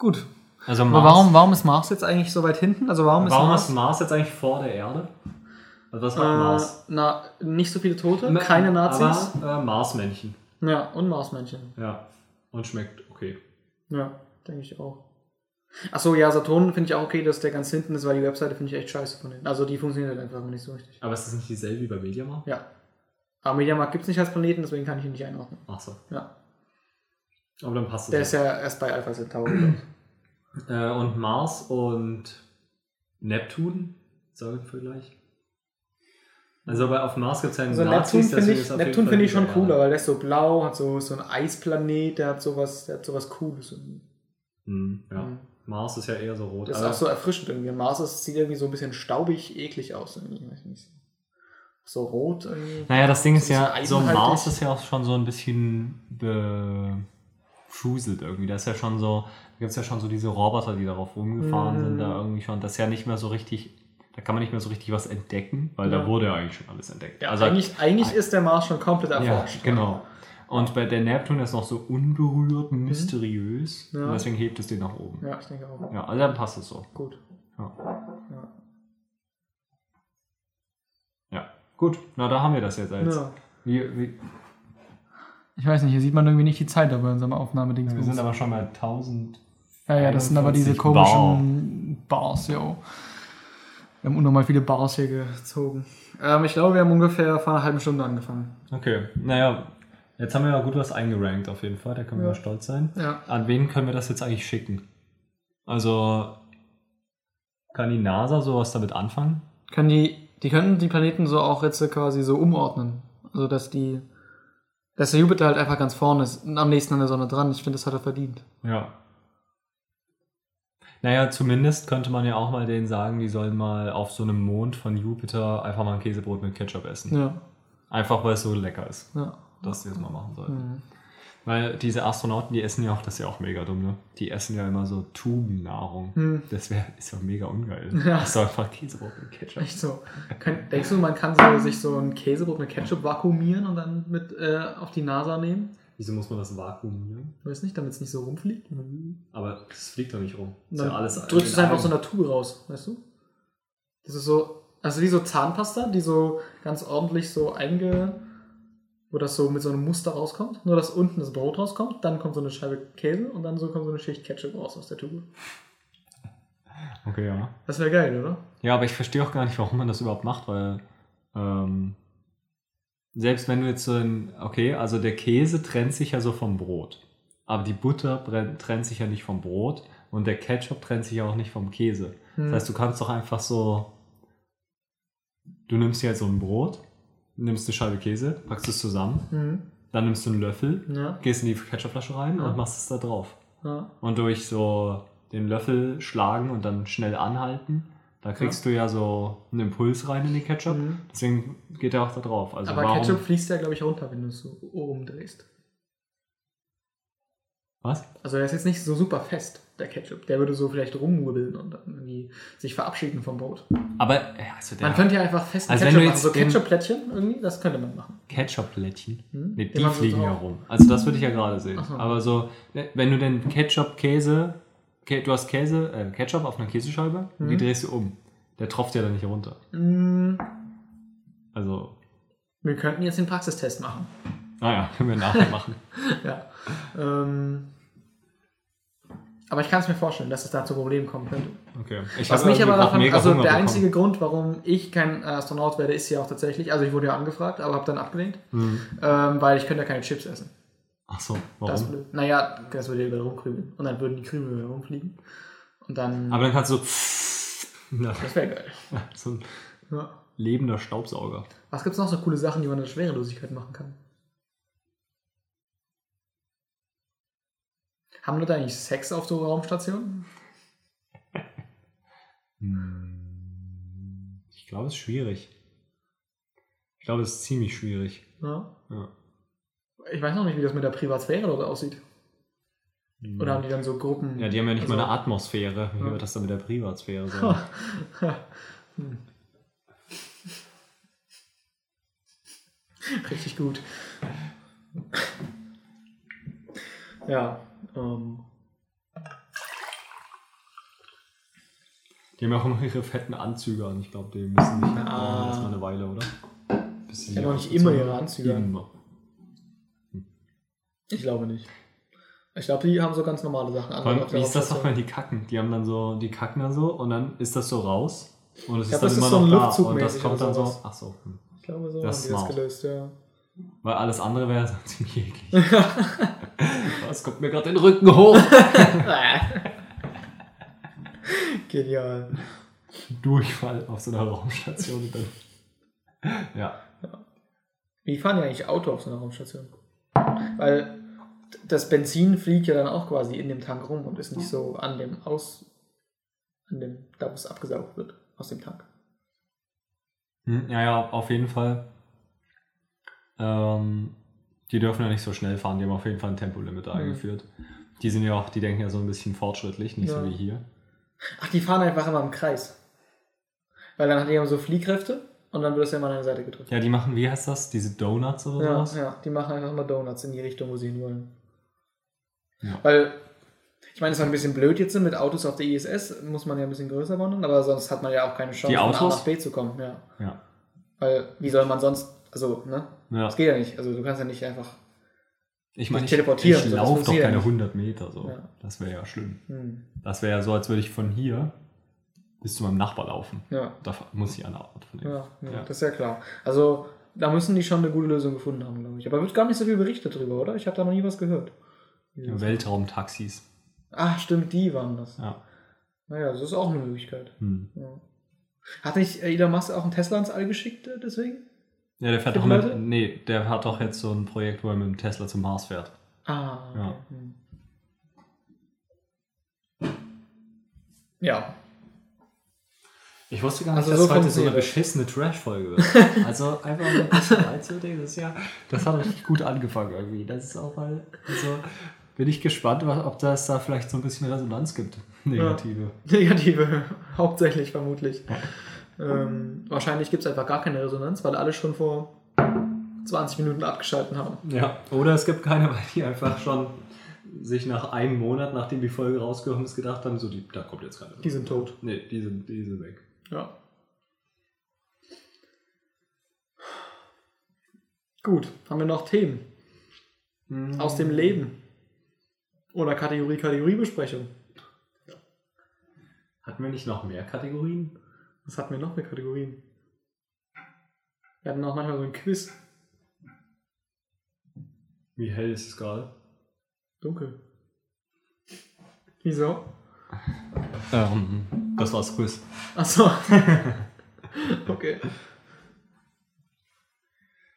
Gut. Also Aber Mars. warum, warum ist Mars jetzt eigentlich so weit hinten? Also warum ist warum Mars? ist Mars jetzt eigentlich vor der Erde? Also was macht Mars? Äh, na, nicht so viele Tote, keine Nazis. Aber äh, Marsmännchen. Ja, und Marsmännchen. Ja. Und schmeckt okay. Ja, denke ich auch. Achso, ja, Saturn finde ich auch okay, dass der ganz hinten ist, weil die Webseite finde ich echt scheiße von denen. Also die funktioniert halt einfach nicht so richtig. Aber ist das nicht dieselbe wie bei Mediamarkt? Ja. Aber Mediamarkt gibt es nicht als Planeten, deswegen kann ich ihn nicht einordnen. Ach so. Ja. Aber dann passt Der es. ist ja erst bei Alpha Centauri. Äh, und Mars und Neptun, sagen wir Vergleich. Also bei, auf Mars gibt es ja einen Also Neptun Nazis, finde deswegen ich, Neptun finde ich schon über cooler, weil der ist so blau, hat so, so ein Eisplanet, der hat sowas, der hat sowas Cooles. irgendwie. Hm, ja. Mhm. Mars ist ja eher so rot. Das ist aber- auch so erfrischend irgendwie. Mars ist, sieht irgendwie so ein bisschen staubig, eklig aus. Irgendwie. Weiß nicht. So rot irgendwie. Naja, das Ding ist ja, so. Mars ist ja auch schon so ein bisschen befuselt irgendwie. Da ist ja schon so, da gibt es ja schon so diese Roboter, die darauf rumgefahren Mhm. sind, da irgendwie schon. Das ist ja nicht mehr so richtig, da kann man nicht mehr so richtig was entdecken, weil Ja. da wurde ja eigentlich schon alles entdeckt. Ja, eigentlich, eigentlich ist der Mars schon komplett ja, erforscht. genau. Und bei der Neptun ist noch so unberührt, mysteriös. Mhm. Ja. Und deswegen hebt es den nach oben. Ja, ich denke auch. Ja, also dann passt es so. Gut. Ja. Ja. ja. Gut, na da haben wir das jetzt als. Ja. Wie, wie, Ich weiß nicht, hier sieht man irgendwie nicht die Zeit bei unserem Aufnahmeding. Wir sind aber schon bei 1000. Ja, ja, das sind aber diese 41 komischen Bars, jo. Wir haben unnormal viele Bars hier gezogen. Ähm, ich glaube, wir haben ungefähr vor einer halben Stunde angefangen. Okay, naja, jetzt haben wir ja gut was eingerankt auf jeden Fall, da können wir Ja. mal stolz sein. Ja. An wen können wir das jetzt eigentlich schicken? Also, kann die NASA sowas damit anfangen? Können die, die können die Planeten so auch jetzt quasi so umordnen. Also, dass die, dass der Jupiter halt einfach ganz vorne ist, am nächsten an der Sonne dran. Ich finde, das hat er verdient. Ja. Naja, zumindest könnte man ja auch mal denen sagen, die sollen mal auf so einem Mond von Jupiter einfach mal ein Käsebrot mit Ketchup essen. Ja, Einfach weil es so lecker ist, ja. dass sie das mal machen sollten. Mhm. Weil diese Astronauten, die essen ja auch, das ist ja auch mega dumm, ne? Die essen ja immer so Tubennahrung. Hm. Das wäre ist ja mega ungeil. Ja. Das ist doch einfach Käsebrot mit Ketchup. Echt so. Kann, denkst du, man kann so, sich so ein Käsebrot mit Ketchup vakuumieren und dann mit äh, auf die NASA nehmen? Wieso muss man das vakuumieren? Weiß nicht, damit es nicht so rumfliegt. Aber das fliegt doch nicht rum. Ist ja alles drückst du es in einfach aus so einer Tube raus, weißt du? Das ist so, also wie so Zahnpasta, die so ganz ordentlich so einge, wo das so mit so einem Muster rauskommt. Nur dass unten das Brot rauskommt, dann kommt so eine Scheibe Käse und dann so kommt so eine Schicht Ketchup raus aus der Tube. Okay, ja. Das wäre geil, oder? Ja, aber ich verstehe auch gar nicht, warum man das überhaupt macht, weil ähm, selbst wenn du jetzt so ein, okay, also der Käse trennt sich ja so vom Brot, aber die Butter trennt sich ja nicht vom Brot und der Ketchup trennt sich ja auch nicht vom Käse. Hm. Das heißt, du kannst doch einfach so, du nimmst dir jetzt so ein Brot, nimmst eine Scheibe Käse, packst es zusammen, Mhm. dann nimmst du einen Löffel, Ja, gehst in die Ketchupflasche rein Ja. und machst es da drauf. ja. Und durch so den Löffel schlagen und dann schnell anhalten, da kriegst du ja so einen Impuls rein in die Ketchup. Mhm. Deswegen geht er auch da drauf. Also Aber warum, Ketchup fließt ja, glaube ich, runter, wenn du es so rumdrehst. Was? Also der ist jetzt nicht so super fest, der Ketchup. Der würde so vielleicht rumwirbeln und dann irgendwie sich verabschieden vom Brot. Aber also der Man könnte ja einfach festen Also Ketchup machen. So Ketchup-Plättchen irgendwie, das könnte man machen. Ketchup-Plättchen, Hm? nee, die so fliegen ja rum. Also das würde ich ja gerade sehen. So. Aber so, ne, wenn du den Ketchup-Käse, Kä- du hast Käse, äh, Ketchup auf einer Käsescheibe und die drehst du um. Der tropft ja dann nicht runter. Mm, Also, wir könnten jetzt den Praxistest machen. naja, können wir nachher machen. Ja. Ähm, aber ich kann es mir vorstellen, dass es da zu Problemen kommen könnte. Okay. Ich Was mich aber davon, also Hunger der bekommen. einzige Grund, warum ich kein Astronaut werde, ist ja auch tatsächlich, also ich wurde ja angefragt, aber habe dann abgelehnt, Hm. ähm, weil ich könnte ja keine Chips essen. Ach so, Das warum? blöd. Naja, das würde ja überall rumkrümeln. Und dann würden die Krümel wieder rumfliegen. Und dann, Aber dann kannst du so, das wäre geil. so ein Ja. lebender Staubsauger. Was gibt's noch so coole Sachen, die man in der Schwerelosigkeit machen kann? Haben Leute eigentlich Sex auf so Raumstationen? Hm, Ich glaube, es ist schwierig. Ich glaube, es ist ziemlich schwierig. Ja. Ja. Ich weiß noch nicht, wie das mit der Privatsphäre dort aussieht. Oder haben die dann so Gruppen? Ja, die haben ja nicht also, mal eine Atmosphäre. Wie Ja. wird das dann mit der Privatsphäre sein? Hm. Richtig gut. Ja, ähm, Die haben ja auch immer ihre fetten Anzüge an. Ich glaube, die müssen nicht Ah. erstmal eine Weile, oder? Bis Die haben auch nicht immer ihre. Anzüge an. Immer. ich glaube nicht. Ich glaube, die haben so ganz normale Sachen an. Allem, wie ist das nochmal, die kacken? Die haben dann so, die kacken dann so und dann ist das so raus. Und es ist dann das immer ist so noch da. Und das kommt dann so. Ach so. hm. Ich glaube, so Das haben ist die das gelöst, ja. Weil alles andere wäre ziemlich eklig. Was kommt mir gerade den Rücken hoch? Genial. Durchfall auf so einer Raumstation. Ja. Wie fahren die eigentlich Auto auf so einer Raumstation? Weil das Benzin fliegt ja dann auch quasi in dem Tank rum und ist nicht so an dem Aus, an dem, da wo es abgesaugt wird aus dem Tank. Hm, Ja, ja, auf jeden Fall. Ähm, die dürfen ja nicht so schnell fahren. Die haben auf jeden Fall ein Tempolimit eingeführt. Die sind ja auch, die denken ja so ein bisschen fortschrittlich, nicht Ja. so wie hier. Ach, die fahren einfach immer im Kreis. Weil dann hat die immer so Fliehkräfte und dann wird es ja immer an eine Seite gedrückt. Ja, die machen, wie heißt das? Diese Donuts oder Ja, sowas? ja, die machen einfach immer Donuts in die Richtung, wo sie hinwollen. Ja. Weil, ich meine, es war ein bisschen blöd jetzt mit Autos auf der ISS, muss man ja ein bisschen größer wandern, aber sonst hat man ja auch keine Chance, von A nach B zu kommen. Ja. Ja. Weil, wie soll man sonst, also, ne? Ja. Das geht ja nicht. Also, du kannst ja nicht einfach Ich meine, Nicht ich, teleportieren, ich laufe doch keine nicht. 100 Meter. So. Ja. Das wäre ja schlimm. Hm. Das wäre ja so, als würde ich von hier bis zu meinem Nachbar laufen. Ja. Da muss ich eine Art von. Ja, ja, Ja. das ist ja klar. Also, da müssen die schon eine gute Lösung gefunden haben, glaube ich. Aber wird gar nicht so viel berichtet drüber, oder? Ich habe da noch nie was gehört. Weltraumtaxis. Ach, stimmt, die waren das. Ja. Naja, das ist auch eine Möglichkeit. Hm. Ja. Hat nicht Elon Musk auch einen Tesla ins All geschickt äh, deswegen? Ja, der fährt doch mit. Nee, der hat doch jetzt so ein Projekt, wo er mit dem Tesla zum Mars fährt. Ah. Ja. Hm. Ja, Ich wusste gar nicht, Also dass so heute so eine beschissene Trash-Folge wird. also einfach ein bisschen reinzulegen, das ja, das hat richtig gut angefangen irgendwie. Das ist auch mal, also bin ich gespannt, ob das da vielleicht so ein bisschen Resonanz gibt. Negative. negative, hauptsächlich vermutlich. Ähm, wahrscheinlich gibt es einfach gar keine Resonanz, weil alle schon vor 20 Minuten abgeschalten haben. Ja. Oder es gibt keine, weil die einfach schon sich nach einem Monat, nachdem die Folge rausgekommen ist, gedacht haben, so, die, da kommt jetzt keine. Die sind tot. Nee, die sind, die sind weg. Ja. Gut, haben wir noch Themen aus dem Leben? Oder Kategorie, Kategoriebesprechung? Hatten wir nicht noch mehr Kategorien? Was hatten wir noch für Kategorien? Wir hatten auch manchmal so ein Quiz. Wie hell ist es gerade? Dunkel. Wieso? Ähm, das war's Quiz. Achso. okay.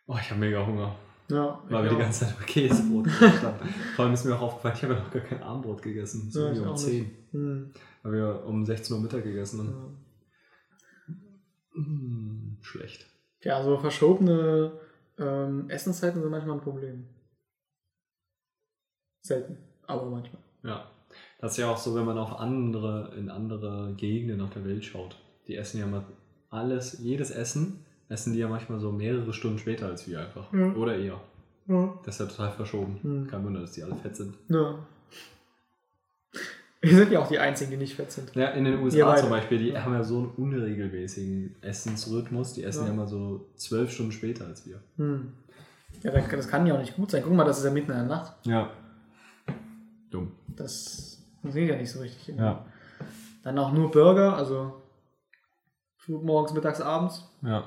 Oh, ich habe mega Hunger. Ja, Weil wir die ganze Zeit über Käsebrot gemacht haben. Vor allem ist mir auch aufgefallen, ich habe ja noch gar kein Abendbrot gegessen. So Ja, um auch 10. nicht. Hm. Weil wir um 16 Uhr Mittag gegessen haben. Mm, schlecht. Ja, so verschobene ähm, Essenszeiten sind manchmal ein Problem. Selten, aber manchmal. Ja. Das ist ja auch so, wenn man auf andere, in andere Gegenden auf der Welt schaut. Die essen ja mal alles, jedes Essen essen die ja manchmal so mehrere Stunden später als wir einfach. Ja. Oder eher. Ja. Das ist ja total verschoben. Hm. Kein Wunder, dass die alle fett sind. ja. Wir sind ja auch die Einzigen, die nicht fett sind. Ja, in den USA zum Beispiel, die Ja. haben ja so einen unregelmäßigen Essensrhythmus. Die essen Ja. ja, immer so zwölf Stunden später als wir. Hm. Ja, das kann ja auch nicht gut sein. Guck mal, das ist ja mitten in der Nacht. Ja. Dumm. Das funktioniert ja nicht so richtig. Ja. Dann auch nur Burger, also morgens, mittags, abends. Ja.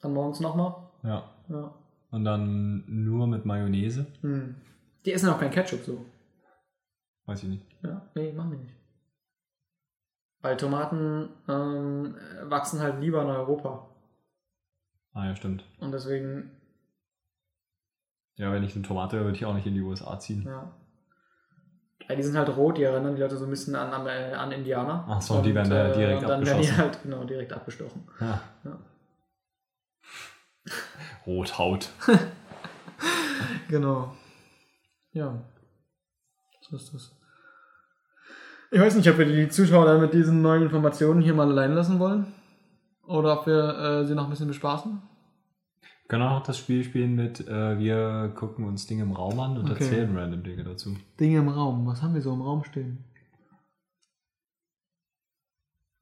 Dann morgens nochmal. Ja. Ja. Und dann nur mit Mayonnaise. Hm. Die essen auch kein Ketchup so. Weiß ich nicht. Ja, nee, machen wir nicht. Weil Tomaten ähm, wachsen halt lieber in Europa. Ah ja, stimmt. Und deswegen, Ja, wenn ich eine Tomate wäre, würde ich auch nicht in die USA ziehen. ja. Ja, die sind halt rot, die erinnern die Leute so ein bisschen an, an, äh, an Indianer. Ach so, die werden da direkt und dann werden die halt, genau, direkt abgestochen. Ja. Ja. Rothaut. Genau. Ja. So ist das. Ich weiß nicht, ob wir die Zuschauer dann mit diesen neuen Informationen hier mal allein lassen wollen. Oder ob wir äh, sie noch ein bisschen bespaßen. Wir können auch noch das Spiel spielen mit, äh, wir gucken uns Dinge im Raum an und Okay. erzählen random Dinge dazu. Dinge im Raum. Was haben wir so im Raum stehen?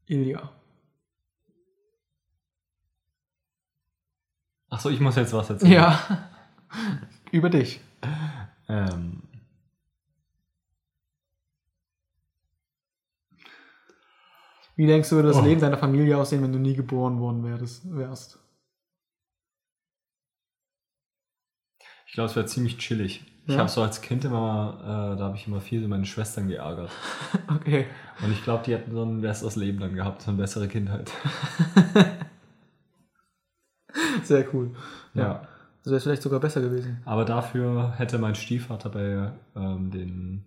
Ilja. Achso, ich muss jetzt was erzählen. Ja. Über dich. Ähm, Wie denkst du, würde das Oh. Leben deiner Familie aussehen, wenn du nie geboren worden wärst? ich glaube, es wäre ziemlich chillig. Ich Ja? habe so als Kind immer, äh, da habe ich immer viel so meine Schwestern geärgert. Okay. Und ich glaube, die hätten so ein besseres Leben dann gehabt, so eine bessere Kindheit. Sehr cool. Ja. Das wäre vielleicht sogar besser gewesen. Aber dafür hätte mein Stiefvater bei ähm, den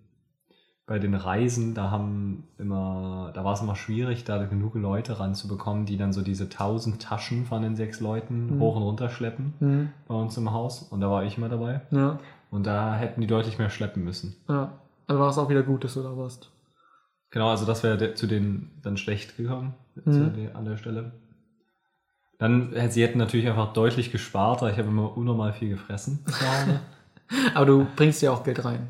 bei den Reisen, da haben immer, da war es immer schwierig, da genug Leute ranzubekommen, die dann so diese tausend Taschen von den sechs Leuten Mhm. hoch und runter schleppen Mhm. bei uns im Haus. Und da war ich immer dabei. Ja. Und da hätten die deutlich mehr schleppen müssen. Ja. Also war es auch wieder gut, dass du da warst. Genau, also das wäre zu denen dann schlecht gekommen Mhm. an der Stelle. Dann hätten sie hätten natürlich einfach deutlich gespart, weil ich habe immer unnormal viel gefressen. Aber du bringst ja auch Geld rein.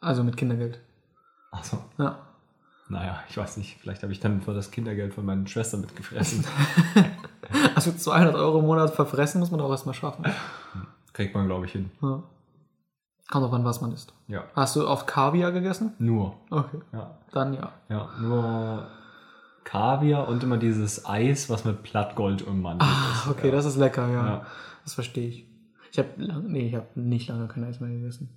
Also mit Kindergeld. Also, Ja. naja, ich weiß nicht. Vielleicht habe ich dann für das Kindergeld von meinen Schwestern mitgefressen. Also 200 Euro im Monat verfressen muss man auch erstmal schaffen. Kriegt man, glaube ich, hin. Ja. Kommt drauf an, was man isst. Ja. Hast du oft Kaviar gegessen? Nur. Okay. Ja. Dann ja. Ja, nur Kaviar und immer dieses Eis, was mit Plattgold ummantelt Ah, ist. okay, ja. das ist lecker, ja. Ja. Das verstehe ich. Ich habe lang, nee, ich habe nicht lange kein Eis mehr gegessen.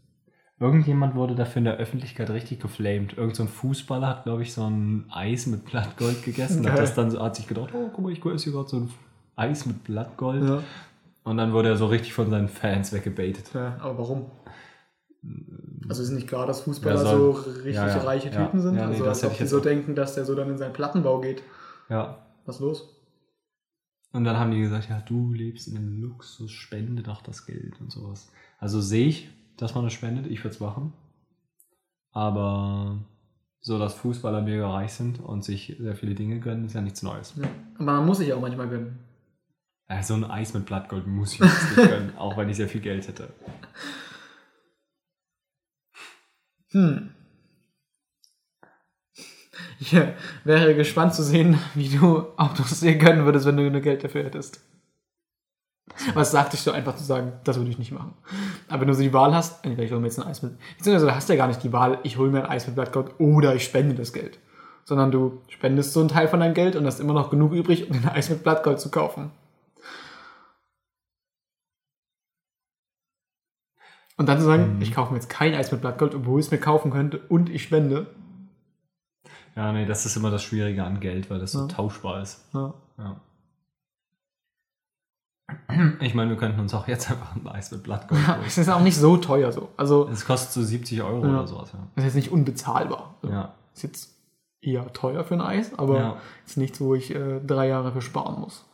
Irgendjemand wurde dafür in der Öffentlichkeit richtig geflamed. Irgend so ein Fußballer hat, glaube ich, so ein Eis mit Blattgold gegessen. Hat Geil. das dann so, hat sich gedacht, oh, guck mal, ich esse hier gerade so ein Eis mit Blattgold. Ja. Und dann wurde er so richtig von seinen Fans weggebaitet. ja aber warum? Also ist nicht klar, dass Fußballer Ja, so richtig reiche. Typen sind? Ja, nee, also das als hätte ob ich die so denken, dass der so dann in seinen Plattenbau geht. Ja. Was los? Und dann haben die gesagt, ja, du lebst in einem Luxus, spende doch das Geld und sowas. Also sehe ich, dass man das spendet, ich würde es machen. Aber so, dass Fußballer mega reich sind und sich sehr viele Dinge gönnen, ist ja nichts Neues. Ja. Aber man muss sich auch manchmal gönnen. Ja, so ein Eis mit Blattgold muss ich jetzt nicht gönnen, auch wenn ich sehr viel Geld hätte. Hm. Ich wäre gespannt zu sehen, wie du, es dir gönnen würdest, wenn du genug Geld dafür hättest. Was sagt dich so einfach zu sagen, das würde ich nicht machen. Aber wenn du so die Wahl hast, entweder ich hole mir jetzt ein Eis mit, beziehungsweise du hast ja gar nicht die Wahl, ich hole mir ein Eis mit Blattgold oder ich spende das Geld. Sondern du spendest so einen Teil von deinem Geld und hast immer noch genug übrig, um ein Eis mit Blattgold zu kaufen. Und dann zu sagen, Mhm. ich kaufe mir jetzt kein Eis mit Blattgold, obwohl ich es mir kaufen könnte und ich spende. Ja, nee, das ist immer das Schwierige an Geld, weil das so Ja. tauschbar ist. Ja. Ja. Ich meine, wir könnten uns auch jetzt einfach ein Eis mit Blattgold Ja, holen. es ist auch nicht so teuer so. Also, Es kostet so 70 Euro Ja. oder sowas, ja. es ist jetzt nicht unbezahlbar. So. Ja. Ist jetzt eher teuer für ein Eis, aber Ja. ist nichts, wo ich äh, drei Jahre für sparen muss.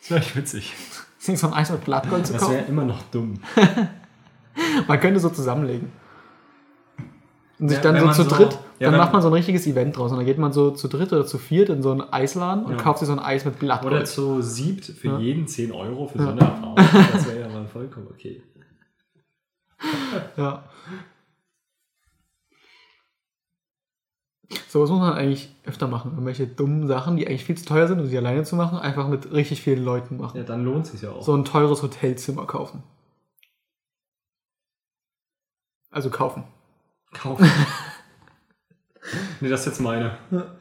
Das wäre echt witzig. Ist nicht so ein Eis mit Blattgold zu Das wäre kaufen? immer noch dumm. Man könnte so zusammenlegen. Und sich Ja, dann so zu so- dritt, ja, dann macht man so ein richtiges Event draus. Und dann geht man so zu dritt oder zu viert in so einen Eisladen und Ja. kauft sich so ein Eis mit Oder Blattgold. so siebt für jeden 10 Euro für so eine Erfahrung. Das wäre ja mal vollkommen okay. Ja. So was muss man eigentlich öfter machen. Irgendwelche dummen Sachen, die eigentlich viel zu teuer sind, um sie alleine zu machen, einfach mit richtig vielen Leuten machen. Ja, dann lohnt es sich ja auch. So ein teures Hotelzimmer kaufen. Also kaufen. Kaufen. nee, das ist jetzt meine.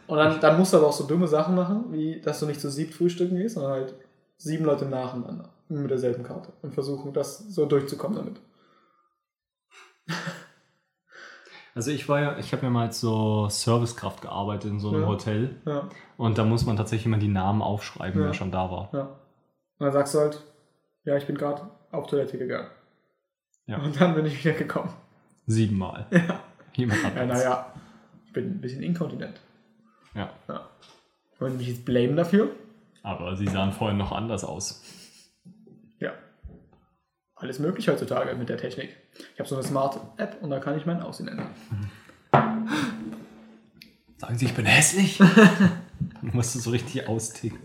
Und dann, dann musst du aber auch so dumme Sachen machen, wie dass du nicht zu siebt frühstücken gehst, sondern halt sieben Leute nacheinander mit derselben Karte und versuchen, das so durchzukommen damit. Also ich war ja, ich habe ja mal als so Servicekraft gearbeitet in so einem Ja. Hotel. Ja, Und da muss man tatsächlich immer die Namen aufschreiben, Ja. wer schon da war. ja. Und dann sagst du halt, ja, ich bin gerade auf Toilette gegangen. Ja. Und dann bin ich wieder gekommen. Siebenmal. Ja. Hat Ja, naja, ich bin ein bisschen inkontinent. Ja. Ja. Wollen mich jetzt blamen dafür? Aber sie sahen vorhin noch anders aus. Ja. Alles möglich heutzutage mit der Technik. Ich habe so eine smart App und da kann ich mein Aussehen ändern. Sagen sie, ich bin hässlich? Dann musst du so richtig austicken.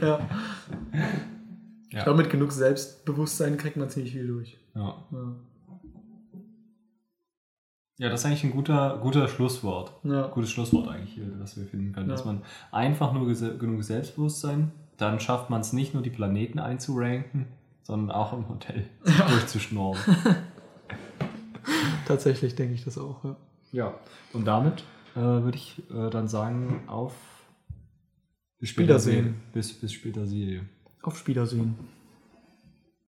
Ja. Ja. Ich glaube, mit genug Selbstbewusstsein kriegt man ziemlich viel durch. Ja. Ja. Ja, das ist eigentlich ein guter, guter Schlusswort. Ja. Gutes Schlusswort eigentlich hier, das wir finden können. Ja. Dass man einfach nur genug Selbstbewusstsein, dann schafft man es nicht nur die Planeten einzuranken, sondern auch im Hotel durchzuschnorren. Tatsächlich denke ich das auch. Ja. Ja, und damit äh, würde ich äh, dann sagen, auf bis später Wiedersehen. sehen. Bis, bis später sehen. Auf Wiedersehen.